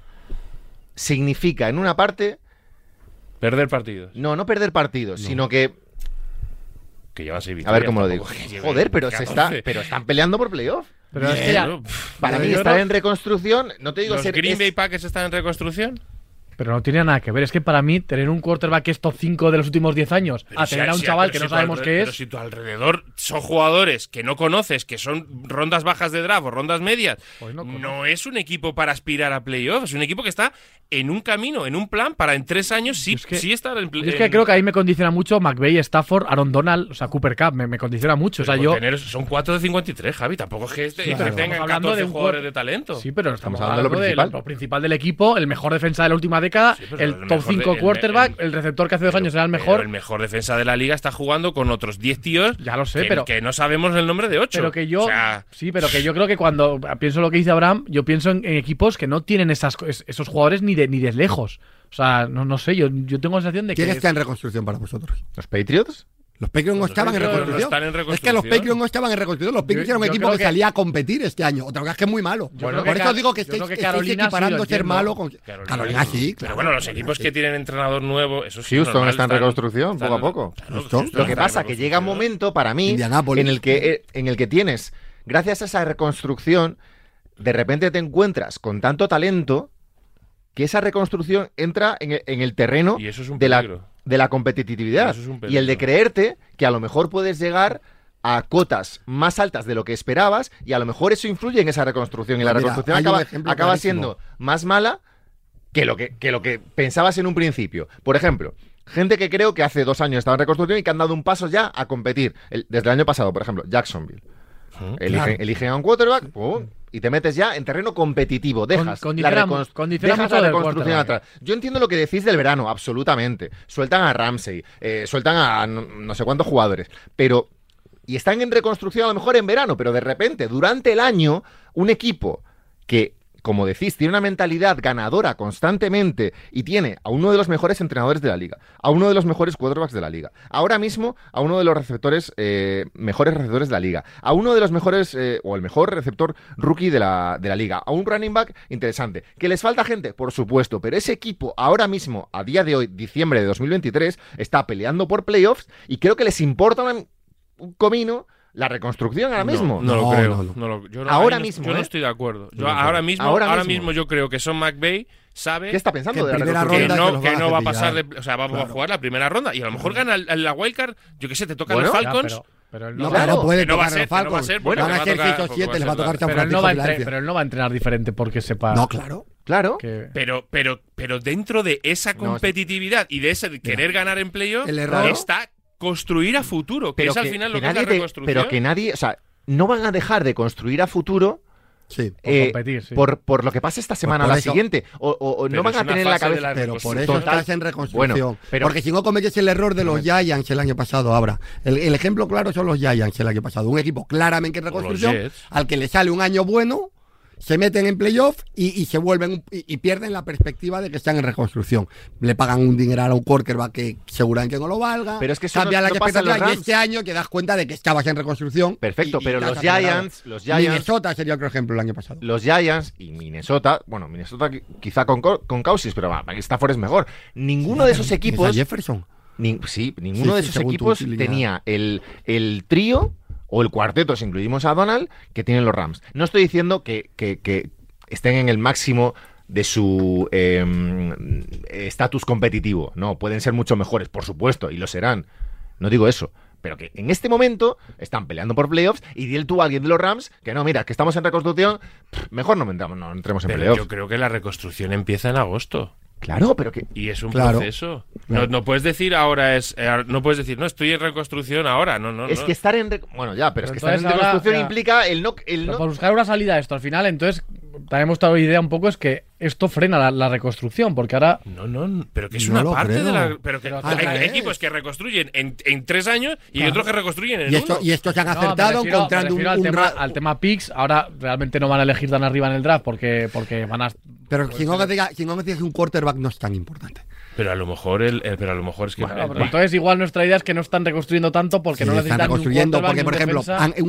significa en una parte Perder partidos. no no perder partidos, sino que Que llevan seis a ver cómo lo digo. Joder, pero se está 14. pero están peleando por playoff. Pero es que ya- Bueno, pff, Para mí estar en reconstrucción, no te digo ¿Los ser Green es- Bay Packers están en reconstrucción? Pero no tiene nada que ver. Es que para mí, tener un quarterback que es top 5 de los últimos 10 años, Pero a si tener a- a un si chaval pero que si no sabemos qué Pero es. si tu alrededor son jugadores que no conoces, que son rondas bajas de draft o rondas medias, Pues no es un equipo para aspirar a playoffs. Es un equipo que está en un camino, en un plan para en tres años sí, Es que- sí estar en Yo playoffs. es que creo que ahí me condiciona mucho McVeigh, Stafford, Aaron Donald, o sea, Cooper Cup, me, me condiciona mucho. O sea, yo. son 4 de 53, Javi. Tampoco es que, este, Sí, que pero tengan estamos hablando 14 de un jugadores de talento. Sí, pero estamos, Estamos hablando de lo hablando de principal. lo principal del equipo, el mejor defensa de la última década, Sí, el el top mejor 5 de- el- quarterback, el- el, receptor que hace dos Pero- años era el pero mejor. el mejor defensa de la liga está jugando con otros 10 tíos. Ya lo sé, que, pero- que no sabemos el nombre de 8. Pero que yo. O sea, sí, pero que yo creo que cuando pienso lo que dice Abraham, yo pienso en, en equipos que no tienen esas, co- es- esos jugadores ni de, ni de lejos. O sea, no, no sé, yo, yo tengo la sensación de que. ¿Quién está en reconstrucción para vosotros? los Patriots. Los Patriots no estaban en no reconstrucción. Es que los Patriots no estaban en reconstrucción. Los Patriots eran un equipo que, que- salía a competir este año. Otra cosa es que es muy malo. Creo Por eso digo que estáis, que estáis equiparando sí ser entiendo. malo con. Carolina, Carolina sí, Pero claro. bueno, los equipos que tienen entrenador nuevo, eso sí. Houston normal, está en están- reconstrucción, están- poco a poco. claro, Houston. Houston Lo que pasa que llega un momento para mí en el que eh, en el que tienes gracias a esa reconstrucción de repente te encuentras con tanto talento que esa reconstrucción entra en el, en el terreno Y eso es un de la, peligro. De la competitividad es y el de creerte que a lo mejor puedes llegar a cotas más altas de lo que esperabas y a lo mejor eso influye en esa reconstrucción y la mira, reconstrucción acaba, acaba clarísimo. siendo más mala que lo que, que lo que pensabas en un principio. Por ejemplo, gente que creo que hace dos años estaba en reconstrucción y que han dado un paso ya a competir. El- desde el año pasado, por ejemplo, Jacksonville. Eligen, Claro. eligen a un quarterback y te metes ya en terreno competitivo. Dejas, la, reconst- dejas reconstrucción atrás. Yo entiendo lo que decís del verano, absolutamente. Sueltan a Ramsey, eh, sueltan a no, no sé cuántos jugadores, pero y están en reconstrucción a lo mejor en verano, pero de repente, durante el año, un equipo que, como decís, tiene una mentalidad ganadora constantemente y tiene a uno de los mejores entrenadores de la liga, a uno de los mejores quarterbacks de la liga, ahora mismo a uno de los receptores, eh, mejores receptores de la liga, a uno de los mejores, eh, o el mejor receptor rookie de la, de la liga, a un running back interesante. ¿Que les falta gente? Por supuesto, pero ese equipo ahora mismo, a día de hoy, diciembre de 2023, está peleando por playoffs y creo que les importa un comino la reconstrucción ahora mismo. No, No, lo creo. no, no. no lo- yo no- Ahora mismo, Yo no ¿eh? estoy de acuerdo. Yo No, ahora mismo, Ahora ahora, mismo. mismo. yo creo que Son McVay sabe ¿Qué está pensando Que de la primera que ronda no, que que no va a pasar de, o sea, va a jugar la primera ronda y a lo mejor gana el- la wildcard, yo qué sé, te tocan Bueno, los Ya, Falcons. pero, pero él No, no, Claro, puede que no va a ser, los que no va a Falcons. ser, porque Van le a va a ser tocar- 6 o porque 7, va a les va a ser tocar la- San pero, él no va a Francisco entre- Filadelfia. pero él no va a entrenar diferente porque sepa No, claro. Claro. que. Pero, pero, pero dentro de esa No, competitividad y de ese de querer ganar en playoff, El error- está construir a futuro, que es al final lo que, es la te- reconstrucción. pero que nadie, o sea, no van a dejar de construir a futuro Sí. Por eh, competir, sí. por, por lo que pase esta semana o por la eso- siguiente. O, o- o Pero no van a tener en la cabeza. la Pero por eso Total. estás en reconstrucción. Bueno, pero- Porque si no cometes el error de los Giants el año pasado, ahora. El, el ejemplo claro son los Giants el año pasado. Un equipo claramente en reconstrucción, al que le sale un año bueno, se meten en playoff y, y se vuelven y, y pierden la perspectiva de que están en reconstrucción. Le pagan un dineral a un quarterback que seguramente no lo valga. Pero es que eso cambian no- pasa y este año te das cuenta de que estabas en reconstrucción. Perfecto, y- pero los. Giants, los Giants, Minnesota sería otro ejemplo el año pasado. los Giants y Minnesota, bueno, Minnesota qui- quizá con, Co- con Causis, pero va, Stafford es mejor. Ninguno de esos ¿Tienes a equipos, Jefferson. ni- sí, ninguno Sí, de esos equipos tenía el, el trío o el cuarteto, si incluimos a Donald, que tienen los Rams. No estoy diciendo que, que- que estén en el máximo de su em, estatus competitivo. No, pueden ser mucho mejores, por supuesto, y lo serán. No digo eso. Pero que en este momento están peleando por playoffs y di el tú a alguien de los Rams que no, mira, que estamos en reconstrucción, mejor no entramos, no entremos en Pero playoffs. yo creo que la reconstrucción empieza en agosto. Claro, pero que. Y es un Claro. proceso. Claro. No, no puedes decir ahora es. eh, no puedes decir, no, estoy en reconstrucción ahora. No, no, Es no. que estar en. Bueno, ya, pero es que estar en ahora, reconstrucción ya- implica el no. El no buscar una salida a esto al final, entonces también hemos dado idea un poco es que esto frena la, la reconstrucción, porque ahora No, no, pero que es No una parte creo. de la. Pero que Pero hay equipos que reconstruyen en, en tres años y Claro. otros que reconstruyen en Y, esto, uno. y estos se han No, me acertado refiero- me encontrando un, refiero al, un tema, al tema picks. Ahora realmente no van a elegir tan arriba en el draft porque, porque van a. Pero si no, me diga, si no me digas que un quarterback no es tan importante. Pero a lo mejor el, el- pero a lo mejor es que Bueno, entonces igual nuestra idea es que no están reconstruyendo tanto porque Sí, no están necesitan ni un reconstruyendo porque, ni por ejemplo,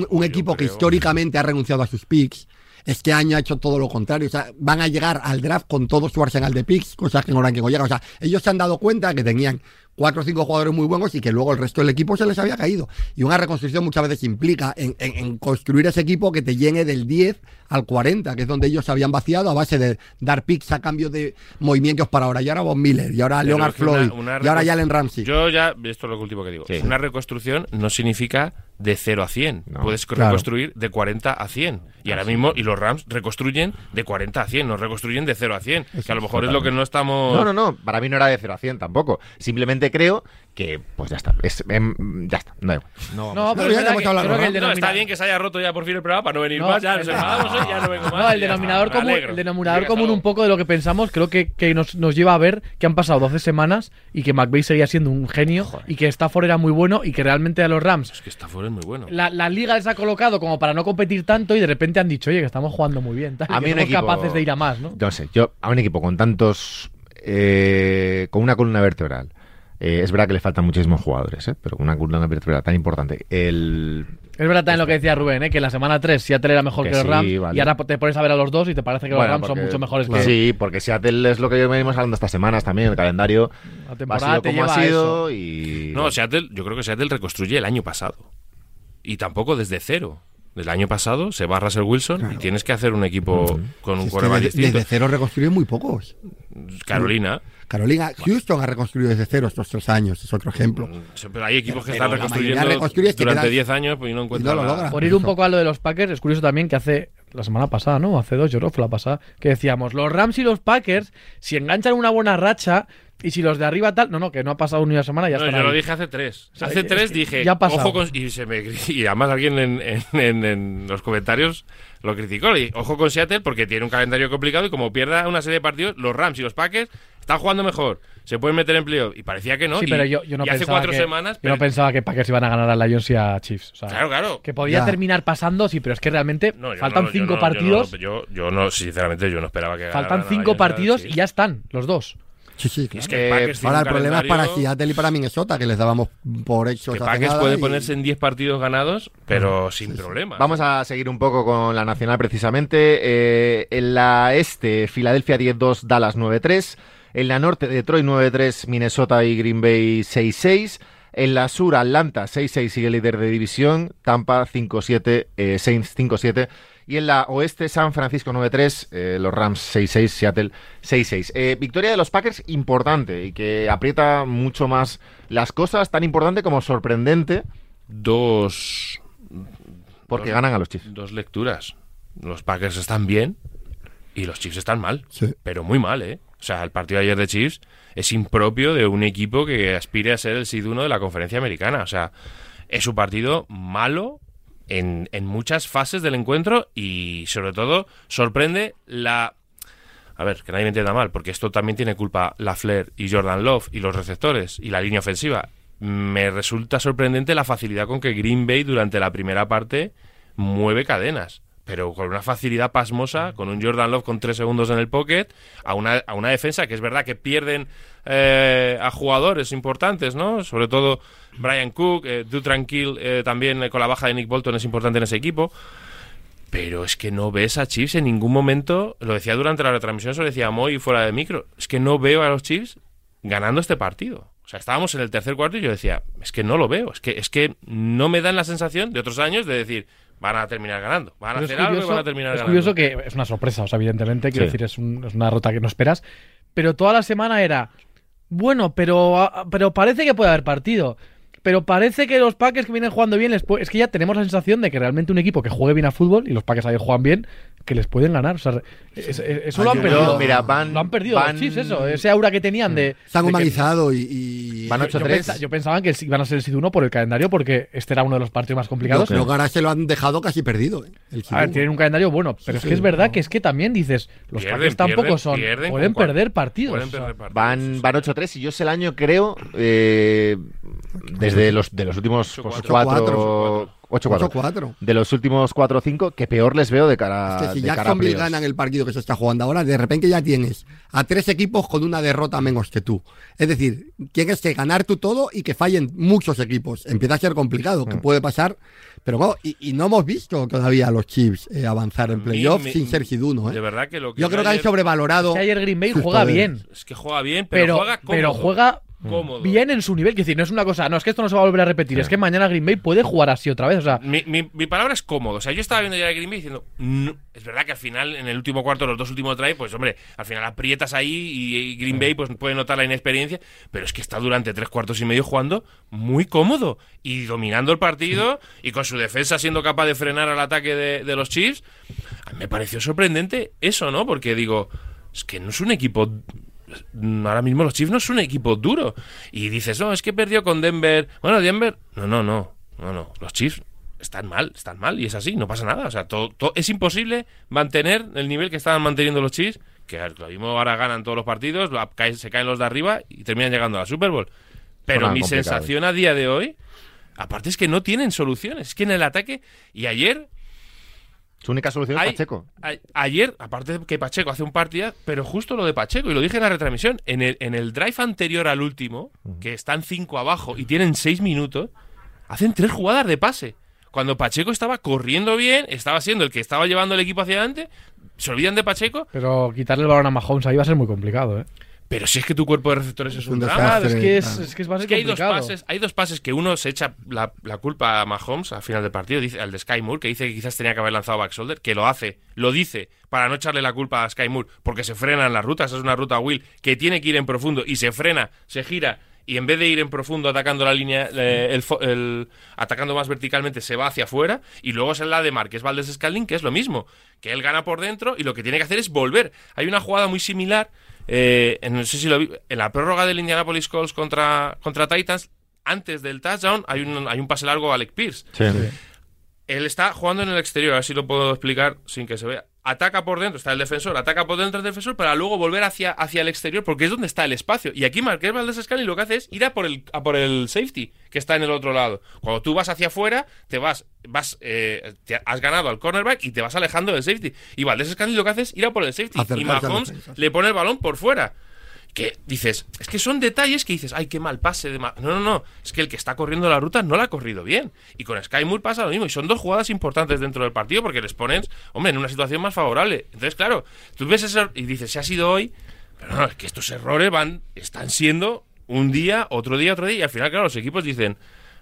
un, equipo que históricamente ha renunciado a sus picks, este año ha hecho todo lo contrario. O sea, van a llegar al draft con todo su arsenal de picks, cosas que no eran que llegan. O sea, ellos se han dado cuenta que tenían cuatro o cinco jugadores muy buenos y que luego el resto del equipo se les había caído. Y una reconstrucción muchas veces implica en, en- en construir ese equipo que te llene del 10 al 40, que es donde ellos se habían vaciado a base de dar picks a cambio de movimientos para ahora. Y ahora Von Miller, y ahora Pero Leonard una- Floyd, una y ahora Jalen Ramsey. Yo ya, esto es lo último que digo. Sí. Una reconstrucción no significa de 0 a 100. No. Puedes Claro. reconstruir de 40 a 100. Y ahora mismo, y los Rams reconstruyen de 40 a 100, no reconstruyen de 0 a 100. que a lo mejor es lo que no estamos. No, no, no. Para mí no era de 0 a 100 tampoco. Simplemente creo que, pues ya está. Es, em, ya está. No, igual. No. No, pero ya que hablado, creo que el ¿no? No, está bien que se haya roto ya por fin el programa para no venir No, más. Ya nos el- enfadamos hoy, ya no vengo más. No, el denominador, está, me común, el denominador común un poco de lo que pensamos, creo que, que nos, nos lleva a ver que han pasado 12 semanas y que McVeigh seguía siendo un genio y que Stafford era muy bueno y que realmente a los Rams Es que fuera es muy bueno. la, la liga les ha colocado como para no competir tanto y de repente han dicho, oye, que estamos jugando muy bien, tal, A mí somos equipo- capaces de ir a más, ¿no? No sé, yo a un equipo con tantos. eh, con una columna vertebral. eh, es verdad que le faltan muchísimos jugadores, ¿eh? pero con una columna vertebral tan importante. El. Es verdad también lo que decía Rubén, ¿eh? que en la semana 3 Seattle era mejor Que que, los sí, Rams vale. y ahora te pones a ver a los dos y te parece que los Bueno, Rams son porque- mucho mejores que Sí, porque Seattle es lo que venimos hablando estas semanas también. El calendario la ha temporada sido te como lleva ha sido eso. y. No, Seattle, yo creo que Seattle reconstruye el año pasado. Y tampoco desde cero. Del año pasado se va Russell Wilson y tienes que hacer un equipo con un desde, distinto. desde cero reconstruyen muy pocos. Carolina. Carolina, Houston ha reconstruido desde cero estos tres años, es otro ejemplo. Sí, Pero hay equipos que Pero están reconstruyendo mayoría reconstruyes, te durante quedas- 10 años pues, y no encuentran logran. Por ir un poco a lo de los Packers, es curioso también que hace la semana pasada, ¿no? Hace dos, yo creo fue la pasada, que decíamos, los Rams y los Packers, si enganchan una buena racha y si los de arriba tal, no, no, que no ha pasado ni una semana, ya No, están yo lo ahí. dije hace tres. sea, hace es tres dije, ya ha pasado. ojo con... Y, se me, y además alguien en, en- en- en los comentarios lo criticó. Le dije, ojo con Seattle porque tiene un calendario complicado y como pierda una serie de partidos, los Rams y los Packers están jugando mejor. Se pueden meter en playoff. Y parecía que no. Sí, y, pero yo, yo no y hace pensaba cuatro que, semanas... yo no pensaba que Packers iban a ganar a Lions y a Chiefs. o sea, Claro, claro. Que podía Ya. terminar pasando, sí, pero es que realmente No, faltan no, yo cinco no, yo partidos, no, Yo, yo no, sinceramente, yo no esperaba que faltan cinco partidos y ya están los dos. Sí, sí, claro. Es que Eh, Packers Ahora el problema es para Seattle y para Minnesota, que les dábamos por hecho Que esa Packers puede y- ponerse en 10 partidos ganados, pero sin problemas. Vamos a seguir un poco con la nacional precisamente. Eh, en la este, Filadelfia 10-2, Dallas 9-3. En la norte, Detroit 9-3, Minnesota y Green Bay 6-6. En la sur, Atlanta 6-6 sigue líder de división. Tampa 5-7, eh, Saints 5-7. Y en la oeste, San Francisco 9-3, eh, los Rams 6-6, Seattle 6-6. Eh, victoria de los Packers importante y que aprieta mucho más las cosas, tan importante como sorprendente, Dos, porque Dos- ganan a los Chiefs. dos lecturas. Los Packers están bien y los Chiefs están mal. Sí. Pero muy mal, ¿eh? O sea, el partido de ayer de Chiefs es impropio de un equipo que aspire a ser el SID 1 de la conferencia americana. O sea, es un partido malo en, en muchas fases del encuentro y sobre todo sorprende la... A ver, que nadie me entienda mal, porque esto también tiene culpa la Flair y Jordan Love y los receptores y la línea ofensiva. Me resulta sorprendente la facilidad con que Green Bay durante la primera parte mueve cadenas, pero con una facilidad pasmosa, con un Jordan Love con tres segundos en el pocket, a una, a una defensa que es verdad que pierden eh, a jugadores importantes, ¿no? Sobre todo Brian Cook, eh, Du Tranquil eh, también eh, con la baja de Nick Bolton es importante en ese equipo. Pero es que no ves a Chiefs en ningún momento, lo decía durante la retransmisión, eso lo decía Moy fuera de micro, es que no veo a los Chiefs ganando este partido. O sea, estábamos en el tercer cuarto y yo decía, es que no lo veo, es que, es que no me dan la sensación de otros años de decir, van a terminar ganando, van a es hacer algo y curioso, van a terminar es ganando. curioso que es una sorpresa, o sea, evidentemente, quiero Sí. decir, es, un- es una derrota que no esperas. Pero toda la semana era, bueno, pero, ah, pero parece que puede haber partido. Pero parece que los Packers que vienen jugando bien, les es que ya tenemos la sensación de que realmente un equipo que juegue bien a fútbol, y los Packers ayer juegan bien, que les pueden ganar. O sea, es- es- eso lo han perdido. Mira, van- lo han perdido van- los Chiefs, eso. Ese aura que tenían de. Han de que- humanizado y, y- Van yo, 8-3. pensa- yo pensaba que iban a ser el Seed 1 por el calendario, porque este era uno de los partidos más Yo complicados. que ahora se lo han dejado casi perdido. ¿eh? El A ver, tienen un calendario bueno, pero es sí, que es verdad no. que es que también dices, los Pierden, Packers tampoco pierden, son. pierden pueden perder partidos. Pueden o sea, perder partidos. Van, van 8-3 y yo sé el año, creo, eh, desde los, de los últimos 8-4. 4 8-4. 8-4. De los últimos 4 o 5 que peor les veo de cara, Es que si de a Jacksonville ganan el partido que se está jugando ahora, de repente ya tienes a tres equipos con una derrota menos que tú. Es decir, tienes que ganar tú todo y que fallen muchos equipos. Empieza a ser complicado, Mm. que puede pasar. Pero bueno, y, y no hemos visto todavía a los Chiefs eh, avanzar en A mí playoffs me- sin ser Hiduno. De ¿eh? verdad que lo que Yo creo que han sobrevalorado. que ayer Green Bay juega poderes. bien, Es que juega bien, pero, pero, juega cómodo. pero juega cómodo. bien en su nivel. Es decir, no es una cosa, no, es que esto no se va a volver a repetir, es que mañana Green Bay puede jugar así otra vez. O sea, Mi, mi- mi palabra es cómodo. O sea, yo estaba viendo ya a Green Bay diciendo, "No". es verdad que al final, en el último cuarto, los dos últimos drives, pues hombre, al final aprietas ahí y, y Green Bay pues puede notar la inexperiencia, pero es que está durante tres cuartos y medio jugando muy cómodo y dominando el partido y con su defensa siendo capaz de frenar al ataque de, de los Chiefs. A mí me pareció sorprendente eso, ¿no? Porque digo, es que no es un equipo ahora mismo los Chiefs no es un equipo duro. Y dices, no, es que perdió con Denver. Bueno, Denver. No, no, no. No, no. Los Chiefs están mal, están mal. Y es así, no pasa nada. O sea, todo, todo- es imposible mantener el nivel que estaban manteniendo los Chiefs. Que lo mismo ahora ganan todos los partidos, se caen los de arriba y terminan llegando a la Super Bowl. Pero Suena mi complicado. sensación a día de hoy, aparte es que no tienen soluciones. Es que en el ataque, y ayer Su única solución Hay- es Pacheco. a- ayer, aparte de que Pacheco hace un partido, pero justo lo de Pacheco, y lo dije en la retransmisión, en el, en el drive anterior al último, que están cinco abajo y tienen seis minutos, hacen tres jugadas de pase. Cuando Pacheco estaba corriendo bien, estaba siendo el que estaba llevando el equipo hacia adelante, se olvidan de Pacheco, pero quitarle el balón a Mahomes ahí va a ser muy complicado, ¿eh? Pero si es que tu cuerpo de receptores es un Un drama. desastre. Es que es, que es Es que hay dos pases, hay dos pases que uno se echa la, la culpa a Mahomes al final del partido, dice al de Sky Moore, que dice que quizás tenía que haber lanzado back shoulder, que lo hace, lo dice para no echarle la culpa a Sky Moore, porque se frena en las rutas, es una ruta Will que tiene que ir en profundo y se frena, se gira y en vez de ir en profundo atacando la línea, eh, el, fo- el- atacando más verticalmente, se va hacia afuera. Y luego es la de Marques Valdés Scalding, que es lo mismo, que él gana por dentro y lo que tiene que hacer es volver. Hay una jugada muy similar, eh, en- no sé si lo vi, en la prórroga del Indianapolis Colts contra, contra Titans. Antes del touchdown hay un, hay un pase largo a Alec Pierce. Él está jugando en el exterior, a ver si lo puedo explicar sin que se vea. Ataca por dentro, está el defensor, ataca por dentro del defensor para luego volver hacia, hacia el exterior porque es donde está el espacio. Y aquí Marqués Valdés Scali lo que hace es ir a por, el, a por el safety que está en el otro lado. Cuando tú vas hacia afuera, te vas, vas eh, te has ganado al cornerback y te vas alejando del safety. Y Valdés Scali lo que hace es ir a por el safety. Y Acercarse Mahomes le pone el balón por fuera. Que dices, es que son detalles que dices, ay, qué mal pase de Ma-". No, no, no. Es que el que está corriendo la ruta no la ha corrido bien. Y con Sky Moore pasa lo mismo. Y son dos jugadas importantes dentro del partido porque les pones, hombre, en una situación más favorable. Entonces, claro, tú ves ese y dices, se ha sido hoy. Pero no, es que estos errores van, están siendo un día, otro día, otro día. Y al final, claro, los equipos dicen,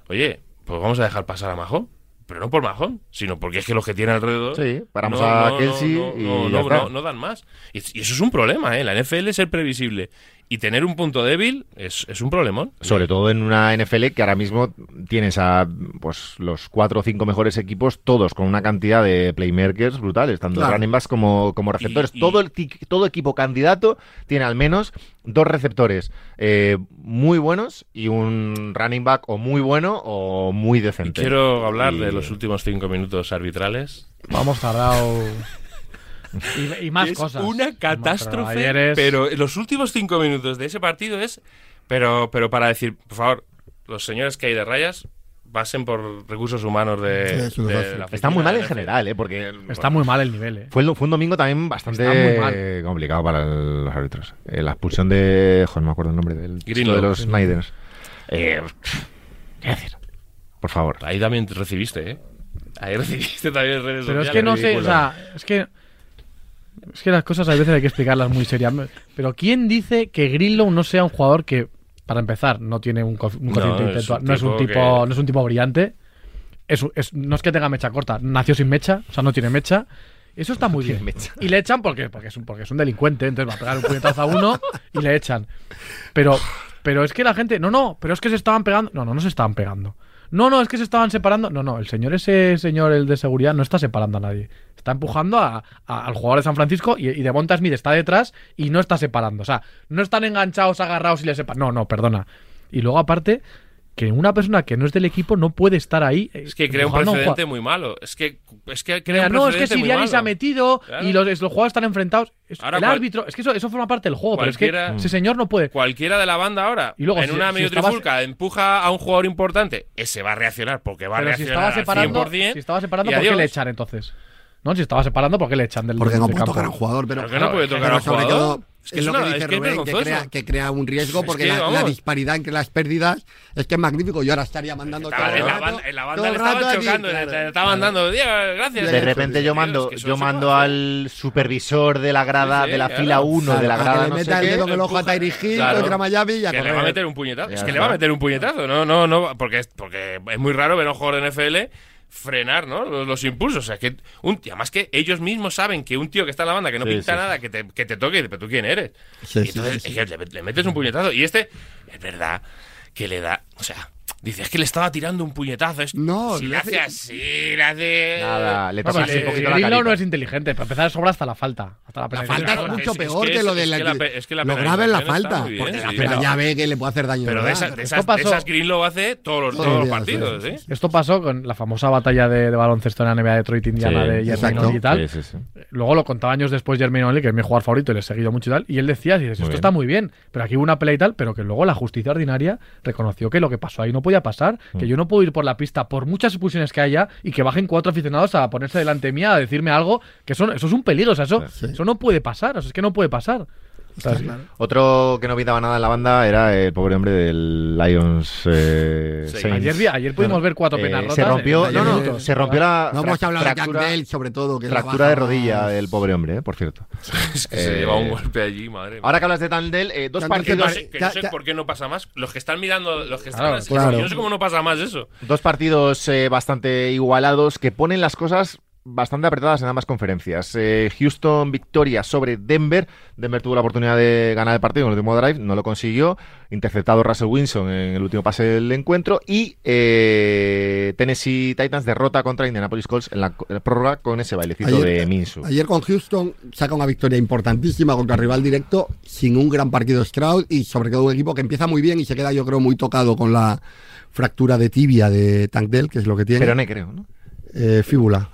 oye, pues vamos a dejar pasar a Majón. Pero no por Majón, sino porque es que los que tiene alrededor. Sí, paramos a Kelsey no, y no, ya no, está. no- dan más. Y, y eso es un problema, ¿eh? La NFL es ser previsible. Y tener un punto débil es, es un problemón. Sobre todo en una NFL que ahora mismo tienes a pues los cuatro o cinco mejores equipos, todos con una cantidad de playmakers brutales, tanto Claro. running backs como, como receptores. Y- y- Todo, el, ti- todo equipo candidato tiene al menos dos receptores eh, muy buenos y un running back o muy bueno o muy Y decente. quiero hablar Y- de los últimos cinco minutos arbitrales. Vamos tardado. Y, y más Es cosas. una Pero catástrofe. es- Pero los últimos cinco minutos de ese partido es. Pero, pero para decir, por favor, los señores que hay de rayas pasen por recursos humanos de. Sí, es de la Está muy mal en general, ¿eh? Porque Está muy mal el nivel, ¿eh? Fue, fue un domingo también bastante complicado para el- los árbitros. Eh, la expulsión de. Joder, no me acuerdo el nombre del Greenlaw. de los Snyders. Eh, ¿Qué decir? Por favor. Ahí también recibiste, ¿eh? Ahí recibiste también redes Pero es sociales. que no sé, o sea, es que. Es que las cosas a veces hay que explicarlas muy seriamente. Pero ¿quién dice que Grillo no sea un jugador que, para empezar, no tiene un, co- un No, cociente es intelectual, un no es un tipo que- no es un tipo brillante? Es, es- no es que tenga mecha corta, nació sin mecha, o sea, no tiene mecha. Eso está muy bien. mecha. Y le echan porque, porque, es un, porque es un delincuente, entonces va a pegar un puñetazo a uno y le echan. Pero, pero es que la gente. No, no, pero es que se estaban pegando. No, no, no se estaban pegando. No, no, es que se estaban separando. No, no, el señor, ese señor, el de seguridad, no está separando a nadie. Está empujando a- al jugador de San Francisco y, y Devonta Smith está detrás y no está separando. O sea, no están enganchados, agarrados y le separan. No, no, perdona. Y luego, aparte, que una persona que no es del equipo no puede estar ahí. eh, Es que crea un precedente muy malo. Es que, es que Mira, crea un no, es que muy Siriani se ha metido Claro. y los, los jugadores están enfrentados. Es- Ahora el cual- árbitro, es que eso, eso forma parte del juego, pero es que ese señor no puede. Cualquiera de la banda ahora, Y luego, en si- una si medio estabas- trifulca, empuja a un jugador importante, ese va a reaccionar porque va a Pero si reaccionar estaba separando, al 100%. si estaba separando ¿por qué le echan entonces? No, si estaba separando, ¿por qué le echan del Porque del no puede campo? tocar a un jugador, pero, ¿Por qué no puede tocar a un sobre jugador? todo, Es que es lo una- que es dice que Rubén, crea, que crea un riesgo Es porque que, la, disparidad entre las pérdidas es que es magnífico. Yo ahora estaría mandando Estaba- todo el en, la banda, en la banda todo le estaban rato chocando, claro. le estaban dando, Diego, gracias. De repente yo mando, es que eso yo mando al supervisor de la grada Sí, de la claro. fila 1 de la grada que le no meta sé el qué. dedo en el ojo a Tyreek Hill Claro. contra Miami y a Que le va a meter un puñetazo. Ya es que está. le va a meter un puñetazo. No, no, no. Porque es, porque es muy raro ver un jugador de NFL frenar, ¿no? Los, los impulsos. O sea, que un, y además que ellos mismos saben que un tío que está en la banda que no Sí, pinta sí, nada, que te, que te toque, pero tú quién eres. Y entonces le, le metes un puñetazo. Y este, es verdad que le da. O sea, dice, es que le estaba tirando un puñetazo. Es, No, si le hace- así, le hace. Nada, le toca así un poquito el la carita. no es inteligente. Para empezar, sobra hasta la falta. Hasta la, falta es mucho es- es peor que lo de es la. que la pe- es que la lo grave es la falta. porque sí. la Pero- pena ya ve que le puede hacer daño. Pero de, esas, de Esto esas, pasó- esas Green lo hace todos los, Todos todos los los partidos. ¿sí? Esto pasó con la famosa batalla de, de baloncesto en la NBA Detroit-Indiana Sí, de Jermaine y tal. Luego lo contaba años después Jermaine O'Neal, que es mi jugador favorito y le he seguido mucho y tal. Y él decía, dices, esto está muy bien, pero aquí hubo una pelea y tal, pero que luego la justicia ordinaria reconoció que lo que pasó ahí no podía pasar, Mm. que yo no puedo ir por la pista por muchas expulsiones que haya y que bajen cuatro aficionados a ponerse delante mía a decirme algo, que eso, eso es un peligro, o sea, eso, Sí. eso no puede pasar, o sea, es que no puede pasar. Claro. Otro que no pintaba nada en la banda era el pobre hombre del Lions eh, Sí. Ayer, ayer pudimos ver cuatro Eh, penas rotas. se rompió, no, no, se rompió la No hemos fra- hablado de sobre todo. Que fractura de rodilla más- del pobre hombre, eh, por cierto. Es que se Eh, lleva un golpe allí, madre mía. Ahora que hablas de Tandel, eh, dos que no partidos, sé, que Ya- no sé ya- por qué no pasa más. Los que están mirando, los que están Claro, así, claro. yo no sé cómo no pasa más eso. dos partidos eh, bastante igualados que ponen las cosas bastante apretadas en ambas conferencias. Eh, Houston victoria sobre Denver. Denver tuvo la oportunidad de ganar el partido en el último drive, no lo consiguió. Interceptado Russell Wilson en el último pase del encuentro. Y eh, Tennessee Titans derrota contra Indianapolis Colts en la, en la prórroga con ese bailecito Ayer- de Minsu. Ayer con Houston saca una victoria importantísima contra el rival directo, sin un gran partido Stroud y sobre todo un equipo que empieza muy bien y se queda yo creo muy tocado con la fractura de tibia de Tank Dell, que es lo que tiene. Peroné, creo, ¿no? Eh, fíbula.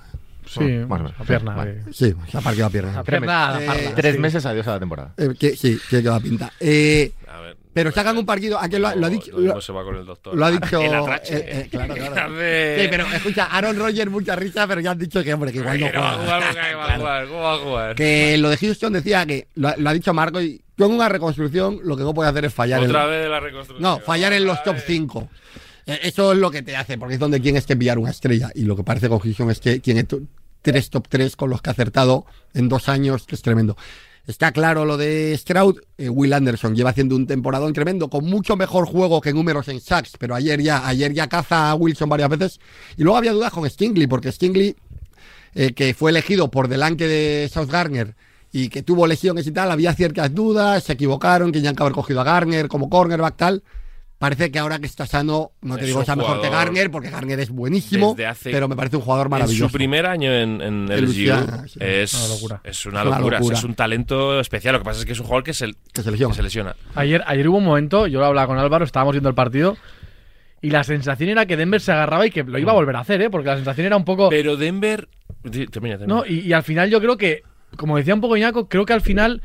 Sí, Bueno, más o menos. la pierna. Vale. eh. Sí, se ha parqueado la pierna. La pierna, la Eh, parla, Tres sí. meses, adiós a la temporada. Eh, que, sí, que dar pinta. Eh, A ver, pero sacan un partido, aquí lo, ha- lo ha dicho... Lo se va con el doctor. lo ha dicho... El eh, eh, claro, claro. Sí, pero escucha, Aaron Rodgers mucha risa, pero ya han dicho que, hombre, que igual no va a juega. jugar, porque va a jugar, ¿Cómo va a jugar? Que lo de Houston decía que, lo, lo ha dicho Marco, y tú en una reconstrucción lo que no puedes hacer es fallar. en- Otra vez la reconstrucción. No, fallar en los top 5. Eso es lo que te hace, porque es donde tienes que pillar una estrella. Y lo que parece con Houston es que tiene to- tres top 3 con los que ha acertado en dos años, que es tremendo. Está claro lo de Stroud. eh, Will Anderson lleva haciendo un temporadón tremendo, con mucho mejor juego que números en sacks, pero ayer ya, ayer ya caza a Wilson varias veces. Y luego había dudas con Stingley, porque Stingley, eh, que fue elegido por delante de South Garner y que tuvo lesiones y tal, había ciertas dudas, se equivocaron, tenían que haber cogido a Garner como cornerback tal. Parece que ahora que está sano, no te Es digo sea mejor que Garner, porque Garner es buenísimo, pero me parece un jugador En maravilloso. su primer año en, el Luciana, sí. es Una locura. Es una Es una locura. Es un talento especial. Lo que pasa es que es un jugador que se, Que se lesiona. que se lesiona. Ayer, ayer hubo un momento, yo lo hablaba con Álvaro, estábamos viendo el partido y la sensación era que Denver se agarraba y que lo iba a volver a hacer, ¿eh? porque la sensación era un poco... Pero Denver. Termina, termina. ¿no? Y, y al final yo creo que, como decía un poco Iñaco, creo que al final,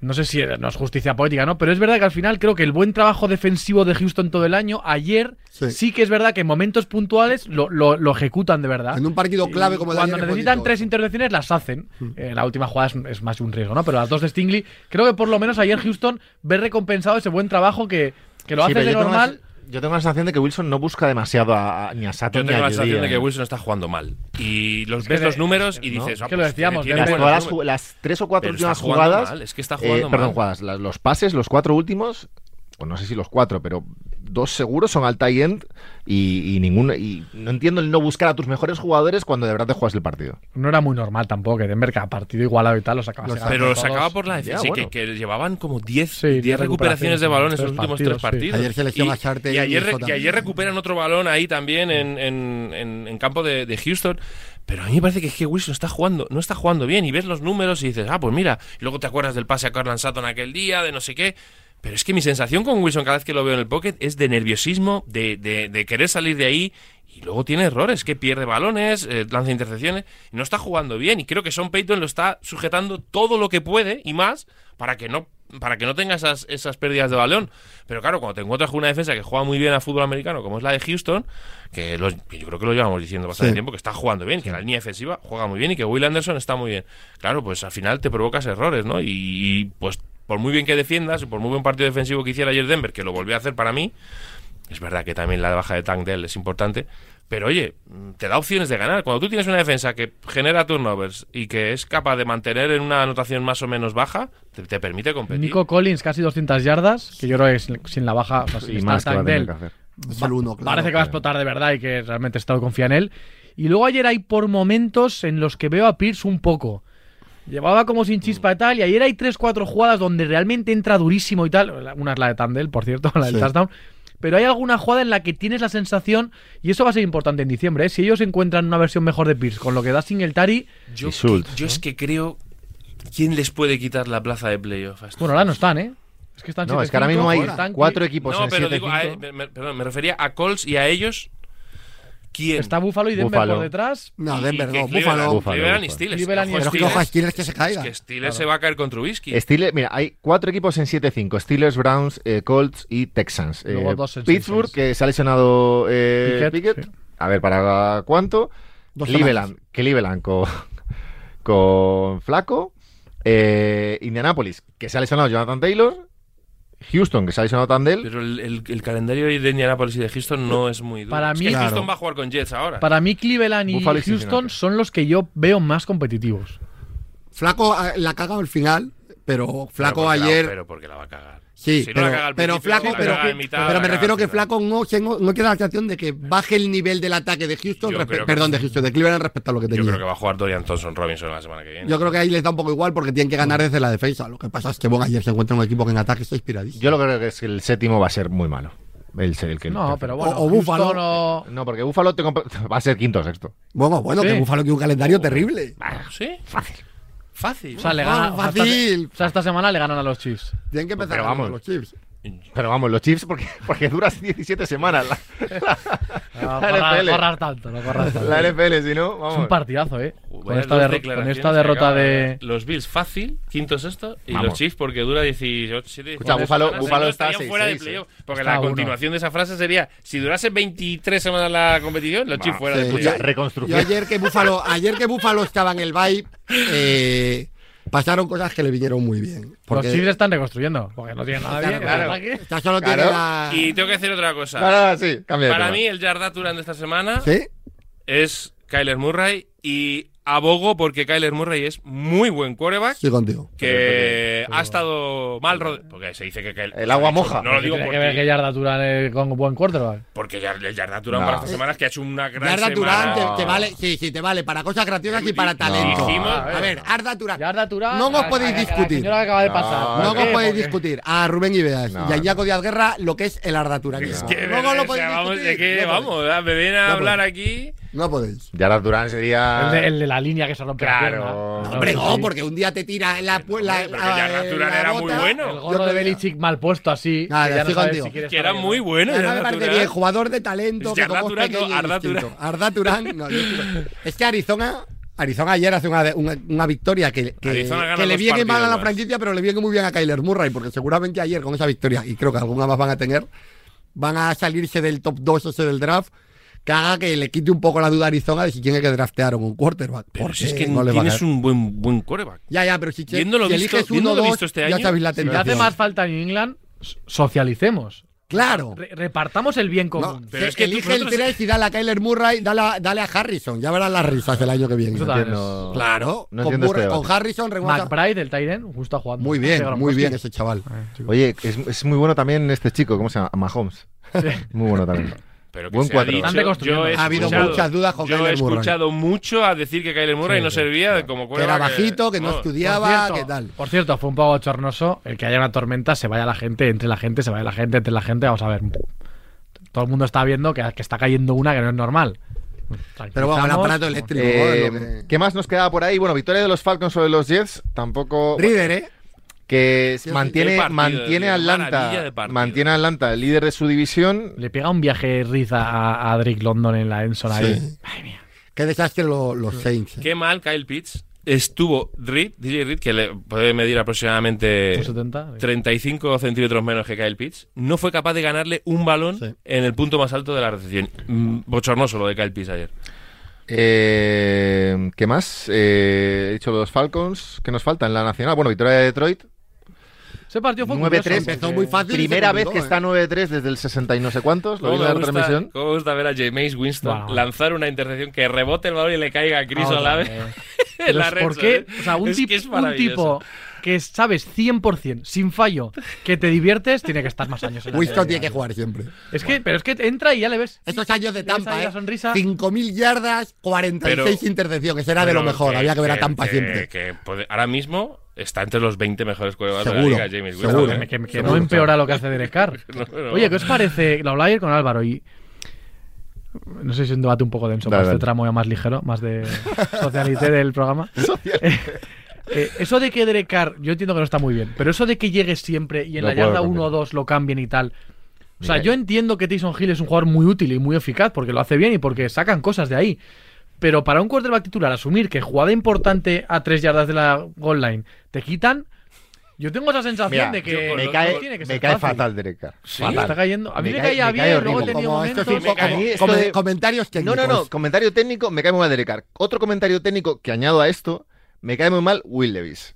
no sé si no es justicia poética, ¿no? Pero es verdad que al final creo que el buen trabajo defensivo de Houston todo el año, ayer sí, Sí. que es verdad que en momentos puntuales lo, lo- lo ejecutan de verdad. En un partido clave como el de Cuando ayer necesitan tres intervenciones las hacen. Eh, la última jugada es, es más un riesgo, ¿no? Pero las dos de Stingley, creo que por lo menos ayer Houston ve recompensado ese buen trabajo que, que lo Sí, hace de normal. Yo tengo la sensación de que Wilson no busca demasiado a, a- ni a Sato Yo ni tengo a la sensación Judy, de que. Wilson está jugando mal. Y los ves los números y ¿no? dices. ah, Que lo pues decíamos, tiene- las, tiene Denver- buenos jugadas- números. las tres o cuatro Pero está últimas jugando jugadas. mal, es que está eh, jugando perdón, mal. jugadas. los pases, los cuatro últimos, pues no sé si los cuatro, pero dos seguros son al tie end y, y ninguno y no entiendo el no buscar a tus mejores jugadores cuando de verdad te juegas el partido. No era muy normal tampoco que Denver cada partido igualado y tal los sacaba. Los sacando Pero lo todos. sacaba por la defensa, Ya, y bueno. que, que llevaban como 10 Sí, 10 10 recuperaciones de balón en los últimos tres partidos, sí. Ayer y, y y ayer, y ayer recuperan otro balón ahí también en, en- en- en campo de, de Houston. Pero a mí me parece que es que Wilson está jugando, no está jugando bien. Y ves los números y dices, ah, pues mira. Y luego te acuerdas del pase a Carlan Sutton aquel día, de no sé qué. Pero es que mi sensación con Wilson cada vez que lo veo en el pocket es de nerviosismo, de, de- de querer salir de ahí. Y luego tiene errores, que pierde balones, eh, lanza intercepciones. Y no está jugando bien. Y creo que Sean Payton lo está sujetando todo lo que puede y más para que no para que no tenga esas, esas pérdidas de balón. Pero claro, cuando te encuentras con una defensa que juega muy bien a fútbol americano, como es la de Houston, que, los- que yo creo que lo llevamos diciendo bastante Sí. tiempo, que está jugando bien, que la línea defensiva juega muy bien y que Will Anderson está muy bien. Claro, pues al final te provocas errores, ¿no? Y, y, pues por muy bien que defiendas, y por muy buen partido defensivo que hiciera ayer Denver, que lo volvió a hacer para mí, es verdad que también la baja de Tank Dell es importante, pero oye, te da opciones de ganar. Cuando tú tienes una defensa que genera turnovers y que es capaz de mantener en una anotación más o menos baja, te, te permite competir. Nico Collins casi 200 yardas, que yo creo que sin, sin la baja, o sea, Tank Dell, claro. Parece que va a explotar de verdad y que realmente Estado confía en él. Y luego ayer hay por momentos en los que veo a Pierce un poco. Llevaba como sin chispa y tal, y ayer hay 3-4 jugadas donde realmente entra durísimo y tal. Una es la de Tandel, por cierto, la del Sí. touchdown. Pero hay alguna jugada en la que tienes la sensación, y eso va a ser importante en diciembre, ¿eh? si ellos encuentran una versión mejor de Pierce con lo que da Singletary, Yo, Schultz, yo es que creo. ¿Quién les puede quitar la plaza de playoff? bueno, ahora no están, ¿eh? Es que están No, es que ahora mismo 7-5, hay cuatro equipos No, en pero digo, 7-5. a- me, me- perdón, me refería a Colts y a ellos. ¿Quién? Está Buffalo y Denver Buffalo. por detrás. No, Denver no, Búfalo. Cleveland y. Steelers. Cleveland Pero que Steelers, que se es caiga. que Steelers se va a caer con Trubisky. Steelers- mira, hay cuatro equipos en 7-5: Steelers, Browns, eh, Colts y Texans. Luego Eh, dos en Pittsburgh, 6-6. que se ha lesionado eh, Pickett, Pickett. sí. A ver, ¿para cuánto? Dos Cleveland, Cleveland con, con Flaco. eh, Indianapolis, que se ha lesionado Jonathan Taylor. Houston, que se ha lesionado Tandel. Pero el, el- el calendario de Indianapolis y de Houston no es muy duro. Para Es mí- que Claro. Houston va a jugar con Jets ahora. Para mí, Cleveland y Buffalo Houston son los que yo veo más competitivos. Flaco ah, la caga al final, pero Pero Flaco la- ayer. pero porque la va a cagar. Sí, Si no pero, la caga al pero principio, Flaco, la pero, caga en mitad, pero la me refiero que. Flaco no, se- no, no queda la sensación de que baje el nivel del ataque de Houston, Yo perdón, de Houston, de Cleveland respecto a lo que Yo tenía. creo que va a jugar Dorian Thompson Robinson la semana que viene. Yo creo que ahí les da un poco igual porque tienen que ganar desde la defensa. Lo que pasa es que bueno, ayer se encuentra un equipo que en ataque está inspiradísimo. Yo lo que creo que es que el séptimo va a ser muy malo. El, el que No, pero bueno, O- o Houston Buffalo. o- No, porque te comp- va a ser quinto o sexto. Bueno, bueno, Sí. que Búfalo tiene un calendario terrible. ¿Sí? Fácil. Fácil. O sea, le ganan, o sea, esta- fácil. o sea, esta semana le ganan a los Chiefs. Tienen que empezar Pero a los Chiefs. Pero vamos, los Chiefs porque, porque dura 17 semanas la, No La corras, NFL. corras tanto, no corras tanto. la NFL, si no, Es un partidazo, ¿eh? Con esta, derro- con esta derrota de... Los Bills fácil, quinto sexto, y Vamos. los Chiefs porque dura 18, 7, Escucha, 18 Búfalo- Búfalo está fuera de 6-6, playoff. Porque Está la uno. continuación de esa frase sería, si durase 23 semanas la competición, los Chiefs fuera sí. de Escucha, playoff. Yo reconstrucción. ayer que Búfalo, ayer que Búfalo estaba en el vibe, eh, pasaron cosas que le vinieron muy bien. Porque Los Chiefs están reconstruyendo, porque no tienen nada bien. Claro, solo tiene la... Y tengo que decir otra cosa. Sí, Para mí, el Yarda Turan de esta semana ¿Sí? es Kyler Murray y abogo porque Kyler Murray es muy buen quarterback. Sí, contigo. Que ha estado mal rodeado. Porque se dice que, que El agua moja. No lo digo Tiene que ver que porque, Yarda Turan eh, con buen quarterback. porque ya el Yarda Turan No. para estas semanas que ha hecho una gran Arda semana. Turán te, No. te vale, sí, sí, te vale para cosas graciosas y para talento. Dijimos- a ver, Arda Turán. Yarda. No os la- podéis la- la discutir. señora que acaba de No, pasar. no No ¿Por os podéis Porque- discutir a Rubén Ibeas No. y a Jaco Díaz Guerra lo que es el Arda Turán. Es Que, no, no lo podéis discutir. no vamos, me vienen a No hablar aquí. No podéis. Gerard Durán sería. El de, el de la línea que se rompe la Claro. pierna. No, Hombre, no, porque un día te tira la la, Turán era muy bueno. El gorro de Belichick mal puesto así. Nada, que ya no sabes si era muy no. bueno. Yarda me parece bien, jugador de talento, Es que es Turán, no, Arda distinto. Turán. Arda no, es que Arizona, Arizona ayer hace una, una, una victoria que, que, le viene mal a la franquicia, pero le viene muy bien a Kyler Murray, porque seguramente ayer con esa victoria, y creo que alguna más van a tener, van a salirse del top 2 ese del draft, que haga que le quite un poco la duda a Arizona de si tiene que draftear un quarterback. Pero porque si es que no le va a tienes un buen, buen quarterback. Ya, ya, pero si, si visto- eliges uno dos, visto este ya año, sabéis la Si le tentación. hace más falta New England, socialicemos. Claro. Re- repartamos el bien No, común. Pero es que elige el nosotros- 3 y dale a Kyler Murray, dale a, dale a Harrison. Ya verán las risas el año que viene. No entiendo- Claro, No con, Murray- este con. Harrison remonta- McBride, el Tyren, justo jugando. Muy bien, muy bien ese chaval. Eh. Oye, es, es muy bueno también este chico, ¿cómo se llama? Mahomes. Muy bueno también. Pero que Buen se ha cuatro. dicho, Están reconstruyendo. yo he Ha habido muchas dudas con Yo he Murray. escuchado mucho a decir que Kyler Murray Sí, no servía como Que era bajito, que no estudiaba, cierto, que tal. Por cierto, fue un poco chornoso el que haya una tormenta, se vaya la gente, entre la gente, se vaya la gente, entre la gente. Vamos a ver. Todo el mundo está viendo que, que está cayendo una que no es normal. Pero bueno, el aparato eléctrico. Eh, es lo que- ¿Qué más nos quedaba por ahí? Bueno, victoria de los Falcons sobre los Jets. Tampoco. Reader, ¿eh? Que sí. mantiene, partido, mantiene Atlanta. Mantiene a Atlanta el líder de su división. Le pega un viaje riza a, a Drake London en la Enson ahí. Sí. Qué desastre lo- los Saints. eh. Qué mal Kyle Pitts estuvo Reed, DJ Reed, que le puede medir aproximadamente 1,70. 35 centímetros menos que Kyle Pitts, no fue capaz de ganarle un balón Sí. en el punto más alto de la recepción. Mm, Bochornoso lo de Kyle Pitts ayer. Eh, ¿Qué más? Eh, he dicho los Falcons. ¿Qué nos falta en la nacional? Bueno, victoria de Detroit. Ese partido fue 9-3. curioso, Empezó muy fácil. se Primera vez complicó, que ¿eh? está 9-3 desde el 60 y no sé cuántos. Lo vi ¿Cómo en la gusta, transmisión. cómo me gusta ver a Jameis Winston Wow. lanzar una intercepción que rebote el balón y le caiga a Chris Olave red ¿Por qué? ¿eh? O sea, un, Es tip- que es un tipo que sabes 100%, sin fallo, que te diviertes, tiene que estar más años en la Winston tiene que jugar siempre. Es que, pero es que entra y ya le ves. Estos años de Tampa, ¿eh? sonrisa. 5.000 yardas, 46 Pero- intercepciones. Era de lo mejor. que- Había que ver a Tampa que- siempre. que puede- ahora mismo está entre los 20 mejores jugadores de Seguro, la liga, James Winston. seguro. ¿eh? Que, que- que Seguro, no empeora lo que hace Derek Carr. No, no. Oye, ¿qué os parece? Lo hablaba ayer con Álvaro y. No sé si es un debate un poco denso, Dale, para este tramo ya más ligero, más de socialité del programa. Eh, eh, eso de que Derek Carr, yo entiendo que no está muy bien, pero eso de que llegue siempre y en No la yarda con 1 o él. 2 lo cambien y tal. O sea, Mira, yo entiendo que Tyson Hill es un jugador muy útil y muy eficaz porque lo hace bien y porque sacan cosas de ahí. Pero para un quarterback titular, asumir que jugada importante a 3 yardas de la goal line te quitan. Yo tengo esa sensación Mira, de que yo- me no cae, tiene que me ser cae fácil. fatal Derek Carr. Sí, Fatal. está cayendo. A mí me, Me cae- caía me cae bien, luego tenía Como momentos. cae- como- a mí esto come- de- comentarios No, técnicos. no, no. Comentario técnico, me cae muy mal Derek Carr. Otro comentario técnico que añado a esto, me cae muy mal Will Levis.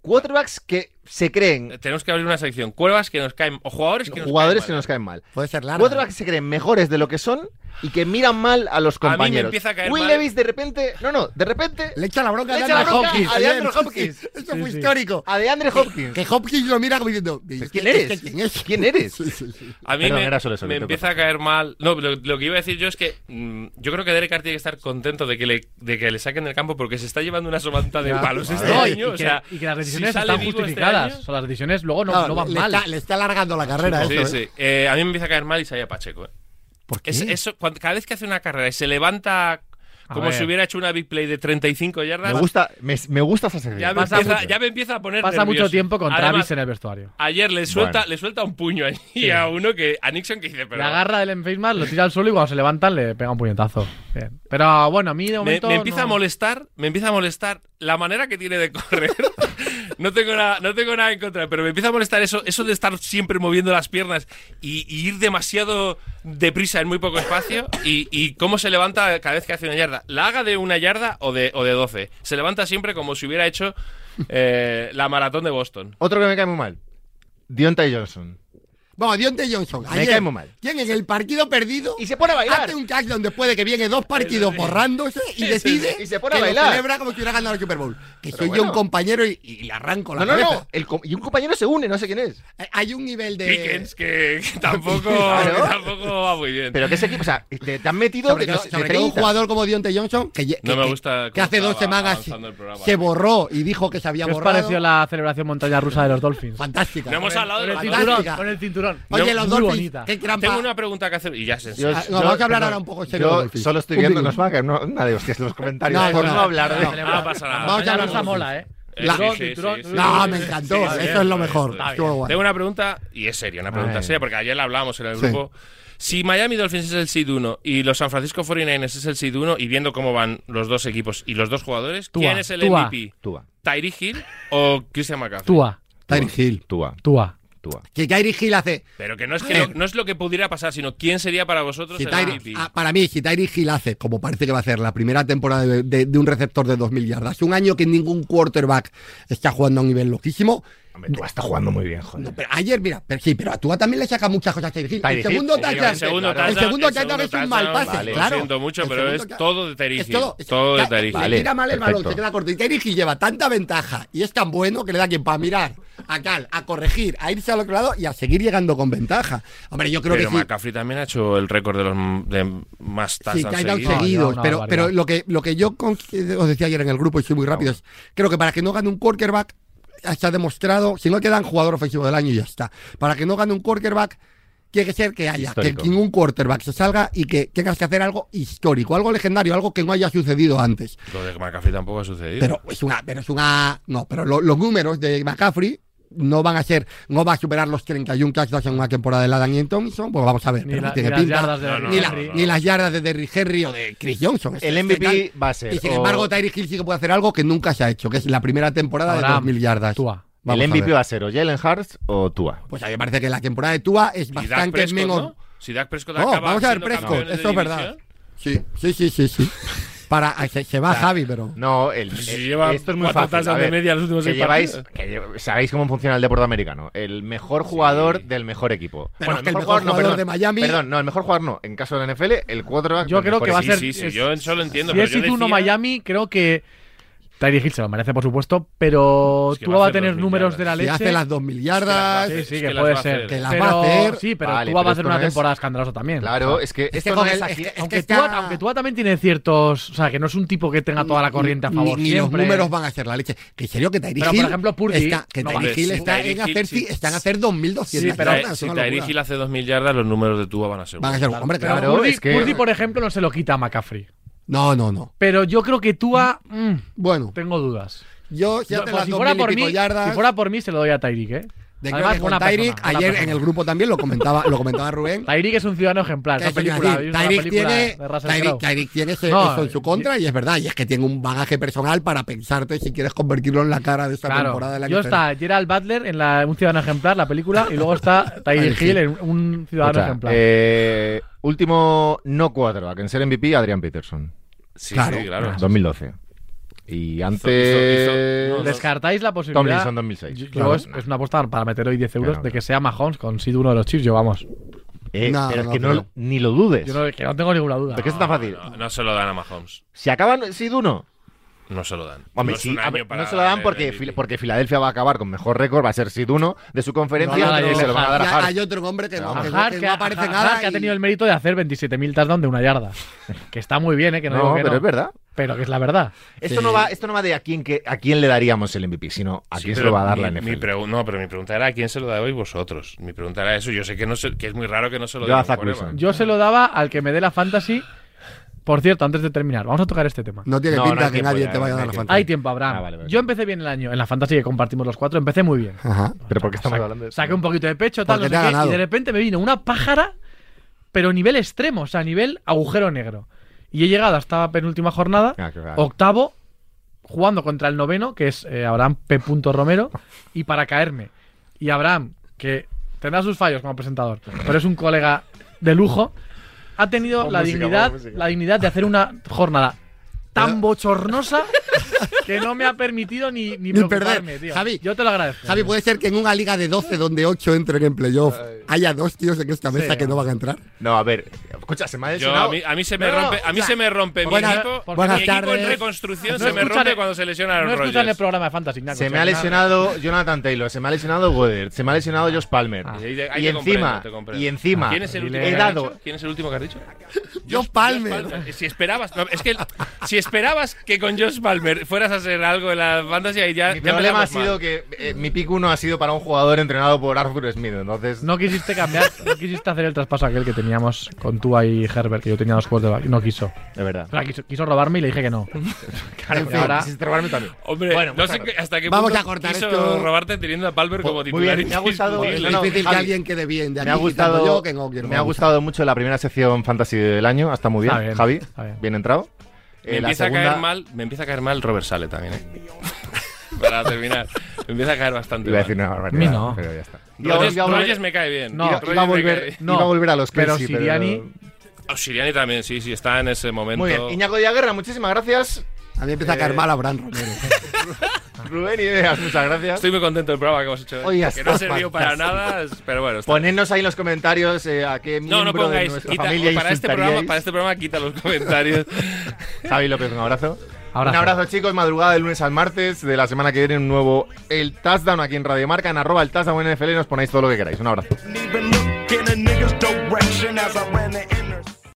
Quarterbacks que se creen, Tenemos que abrir una sección. Cuervas que nos caen, o jugadores que nos jugadores caen que mal. nos caen mal. Puede ser largo. Quarterbacks que se creen mejores de lo que son y que miran mal a los A mí me compañeros. empieza a caer Will mal- Levis de repente, no, no, de repente Le echa la bronca Le a echa la bronca Hopkins. a DeAndre. Hopkins. Eso Sí, fue sí. histórico. a DeAndre Hopkins. Que Hopkins lo mira como diciendo: "¿Es ¿Quién eres? ¿Quién es? ¿Quién eres? Sí, sí, sí. A mí Perdón, me, era solo eso, me que te empieza a caer mal. No, lo, lo que iba a decir yo es que mm, yo creo que Derek Carr tiene que estar contento de que le, de que le saquen del campo porque se está llevando una somanta de palos este. No, y, año. y o que, sea, y que las si decisiones sale están este justificadas. año- o sea, las decisiones luego no, Claro, no van le, mal. Está, le está alargando la carrera. Sí, eso, ¿eh? sí. Eh, a mí me empieza a caer mal Isaiah Pacheco. eh. ¿Por qué? Es- eso, cuando- cada vez que hace una carrera y se levanta como si hubiera hecho una big play de 35 yardas, Me gusta, me, me gusta esa sección. ya, me empieza, mucho. ya me empieza a poner Pasa mucho tiempo con Además, Travis en el vestuario. Ayer le suelta, Bueno. le suelta un puño allí a uno que a Nixon que dice, pero Le agarra del face mask, lo tira al suelo y cuando se levantan le pega un puñetazo. Bien. Pero bueno, a mí de me, momento. me empieza no- a molestar, me empieza a molestar la manera que tiene de correr. no tengo nada, no tengo nada en contra, pero me empieza a molestar eso, eso de estar siempre moviendo las piernas y, ir demasiado deprisa en muy poco espacio y, y cómo se levanta cada vez que hace una yarda. La haga de una yarda o de, o de 12. Se levanta siempre como si hubiera hecho eh, la maratón de Boston. Otro que me cae muy mal. Deontay Johnson. Bueno, Dionte Johnson. Me ayer, cae muy mal. ¿Quién en el partido perdido? Y se pone a bailar. Hace un touchdown después de que viene dos partidos borrándose y decide y se pone que a lo bailar. celebra como si hubiera ganado el Super Bowl. Que Pero soy yo un compañero y, y le arranco la No, no, cabeza. no. El com- y un compañero se une, no sé quién es. Eh, Hay un nivel de... Pickens, que, que tampoco, Claro. que tampoco va muy bien. Pero que ese equipo, o sea, te, te han metido Sobre, de, sobre un 30. jugador como Dionte Johnson que, No me gusta hace dos semanas el se borró y dijo que se había ¿Qué os borrado. pareció la celebración montaña rusa de los Dolphins? Fantástica. No hemos hablado de Con el cinturón, cinturón. Oye, No, los Dolphins, bonita. qué trampa. Tengo una pregunta que hacer y ya se Yo- Ah, no, yo- vamos a hablar perdón, ahora un poco en serio Yo Dolphins. solo estoy viendo, minuto. nos va a caer una, una de hostias los comentarios No, por no, no, no. hablar de. No, No pasa nada. Vamos a La hablar de mola, ¿eh? Eh, Cinturón, sí, sí, sí, sí. No, Sí, me encantó. sí, eso es lo mejor. Tengo una pregunta, y es seria, una pregunta Ay. seria, porque ayer la hablábamos en el Sí. grupo. Si Miami Dolphins es el seed 1 y los San Francisco 49ers es el seed 1, y viendo cómo van los dos equipos y los dos jugadores, Tua, ¿quién es el Tua. MVP? Tua, ¿Tyreek Hill o Christian McCaffrey? Tua, Tyreek Hill. Tua, Tua. Tua. Que Tyreek Hill hace. Pero que no es, que lo, no es lo que pudiera pasar, sino quién sería para vosotros Si el MVP. ah, para mí, si Tyreek Hill hace, como parece que va a hacer, la primera temporada de, de- de un receptor de 2.000 yardas, un año que ningún quarterback está jugando a un nivel loquísimo, Hombre, está jugando muy bien, joder. No, pero ayer, mira, pero sí, pero a Tua también le saca muchas cosas que decir. El segundo touchdown el segundo el es un mal pase, vale. claro. Lo siento mucho, pero es todo de Terigi. todo, todo de Terigi. Vale, tira mal el balón, se queda corto. Y Terigi lleva tanta ventaja y es tan bueno que le da tiempo para mirar, a Cal, a corregir, a irse al otro lado y a seguir llegando con ventaja. Hombre, yo creo pero que Pero McCaffrey sí. también ha hecho el récord de los de más tasas sí, seguidos. seguidos no, no, pero, pero lo que lo que yo eh, os decía ayer en el grupo y soy muy rápido es creo que para que no gane un quarterback se ha demostrado, si no te dan jugador ofensivo del año y ya está. Para que no gane un quarterback, tiene que ser que haya, que ningún quarterback se salga y que tengas que hacer algo histórico, algo legendario, algo que no haya sucedido antes. Lo de McCaffrey tampoco ha sucedido. Pero es una, pero es una, no, pero los números de McCaffrey no van a ser, no va a superar los 31 touchdowns en una temporada de Adam y en Thompson, pues vamos a ver. Ni, tiene pinta, las yardas de ni, las yardas de Derry Henry o de Chris Johnson. El este MVP va a ser. Y sin embargo, Tyreek Hill sí que puede hacer algo que nunca se ha hecho, que es la primera temporada Ahora, de 2.000 yardas. El MVP va a ser o Jalen Hurts o Tua. Pues a mí me parece que la temporada de Tua es bastante Prescott, menos. Si Dak Prescott no, acaba vamos a ver Prescott, eso es verdad. Sí, sí, sí, sí. Para, que, va Javi, pero. No, el, pues si esto es muy fácil. De media los últimos que lleváis, que sabéis cómo funciona el deporte americano. El mejor jugador del mejor equipo. Bueno, el mejor, jugador, no, perdón, de Miami. Perdón, no, el mejor jugador no. En caso de la NFL, el quarterback. Yo creo que va a ser. Sí, sí, sí, yo solo entiendo. Si pero es yo uno Miami, creo que Tyree Hill se lo merece, por supuesto, pero es tú va a tener números de la leche. Si hace las dos millardas. Sí, sí, que, puede ser. Que las pero, va a hacer. Sí, pero vale, tú vas a pues hacer una temporada es... escandalosa también. Claro, es que este es aquí. Aunque, está... Tua, también tiene ciertos. O sea, que no es un tipo que tenga toda la corriente a favor. Ni, los números van a hacer la leche. Que en serio, que Tyree Pero, por ejemplo, Purdy. Está, que no, Tyree está, en hacer, sí, están a hacer 2.200 sí, pero. Si Tyree Hill hace 2.000 yardas, los números de Tua van a ser. Van a ser. Hombre, claro. Purdy, por ejemplo, no se lo quita a McCaffrey. No, no, no. Pero yo creo que Tua. Mm, bueno. Tengo dudas. Yo te pues las si fuera por mí. Si fuera por mí, se lo doy a Tyreek, ¿eh? De Además, que con Tyric, persona, ayer en el grupo también lo comentaba, lo comentaba Rubén. Tyric es un ciudadano ejemplar. Esa película, tiene, Tyrick, tiene eso en su contra y es verdad, y es que tiene un bagaje personal para pensarte si quieres convertirlo en la cara de esta temporada. De la yo está. Gerald Butler en la, Un ciudadano ejemplar, la película, y luego está Tyric Hill en Un ciudadano ejemplar. Eh, último no cuadro, a quien ser MVP, Adrian Peterson. Sí, claro. 2012. Ah. Y antes. ¿Descartáis la posibilidad? Tomlinson 2006. Claro. es, una apuesta para meter hoy 10 euros de que sea Mahomes con sido uno de los chips. Yo vamos. Eh, es que ni lo dudes. Que no tengo ninguna duda. ¿De qué es tan fácil? No, se lo dan a Mahomes. Si acaban sido uno. No se lo dan. No, se lo dan porque, porque Filadelfia va a acabar con mejor récord, va a ser Sid 1 de su conferencia y se lo van a dar. Hay otro hombre que, no, que, que aparece nada. Que ha tenido el mérito de hacer 27.000 touchdowns de una yarda. que está muy bien, ¿eh? Que no, pero es verdad. Pero que es la verdad. Esto, no, va, esto no va de a quién, que, a quién le daríamos el MVP, sino a quién se lo va a dar la NFL. No, pero mi pregunta era a quién se lo dabais vosotros. Mi pregunta era eso. Yo sé que, no se, que es muy raro que no se lo Yo a Yo se lo daba al que me dé la fantasy por cierto, antes de terminar, vamos a tocar este tema. No tiene pinta que nadie te vaya a dar la fantasía. Hay tiempo, Abraham. Ah, Yo empecé bien el año en la fantasía que compartimos los cuatro, empecé muy bien. Ajá. Pero porque estamos hablando de Saqué un poquito de pecho, tal, y de repente me vino una pájara, pero nivel extremo, o sea, a nivel agujero negro. Y he llegado hasta la penúltima jornada, ah, octavo, jugando contra el noveno, que es eh, Abraham P. Romero, y para caerme. Y Abraham, que tendrá sus fallos como presentador, pero es un colega de lujo ha tenido la dignidad, la dignidad de hacer una jornada tan bochornosa que no me ha permitido ni, ni, ni. Tío. Javi, yo te lo agradezco. Javi, puede ser que en una liga de 12 donde 8 entren en playoff haya dos tíos en esta mesa que no van a entrar. No, a ver, escucha, se me ha yo, a, mí, se me rompe, a mí se me rompe buenas, mi equipo, mi equipo en reconstrucción se me rompe cuando se lesiona no el No el programa de Fantasy, Se me ha lesionado Jonathan Taylor, se me ha lesionado Goder, se me ha lesionado Josh Palmer. Ah. Y, encima, y encima, ¿quién es? He dado. ¿Quién es el último que has dicho? Josh Palmer. Si esperabas, es que si esperabas que con Josh Palmer fueras a hacer algo de las fantasy y ya. Mi ya problema ha sido mal. que eh, mi pick 1 ha sido para un jugador entrenado por Arthur Smith, entonces. No quisiste cambiar, no quisiste hacer el traspaso aquel que teníamos con Tua y Herbert, que yo tenía dos juegos de No quiso. De verdad. O sea, quiso, quiso, robarme y le dije que no. claro, en fin, ahora... quisiste robarme también. Hombre, bueno, no pues sé que, hasta qué Vamos a cortar quiso esto. robarte teniendo a Palmer como titular. Muy bien, me ha gustado. Es difícil que alguien quede bien. De aquí, me ha gustado, yo, que no, me ha gustado mucho la primera sección fantasy del año. Está muy bien, Javi. Bien entrado. Eh, me eh, empieza segunda... a caer mal, me empieza a caer mal Robert Sale también, ¿eh? Para terminar, me empieza a caer bastante. Iba a decir una barbaridad, no. pero ya está. Rogers, iba, iba, Rogers me cae bien. No, iba, iba a volver, no, iba a volver a los Pero Kelsey, Siriani. Pero... Oh, Siriani también, sí, sí, está en ese momento. Muy bien. Iñaco Diaguerra, muchísimas gracias. A mí empieza eh... a caer eh, mal a Bran Romero. Rubén Ideas, muchas gracias. Estoy muy contento del programa que hemos hecho. Hoy que no estado sirvió para nada, pero bueno. Ponednos ahí en los comentarios eh, a qué No, miembro no pongáis. de nuestra quita- familia para, este programa, para este programa, quita los comentarios. Javi López, un abrazo. Abrazo. Un abrazo, chicos. Madrugada del lunes al martes de la semana que viene, un nuevo El Touchdown aquí en Radio Marca. En arroba el Touchdown en NFL nos ponéis todo lo que queráis. Un abrazo.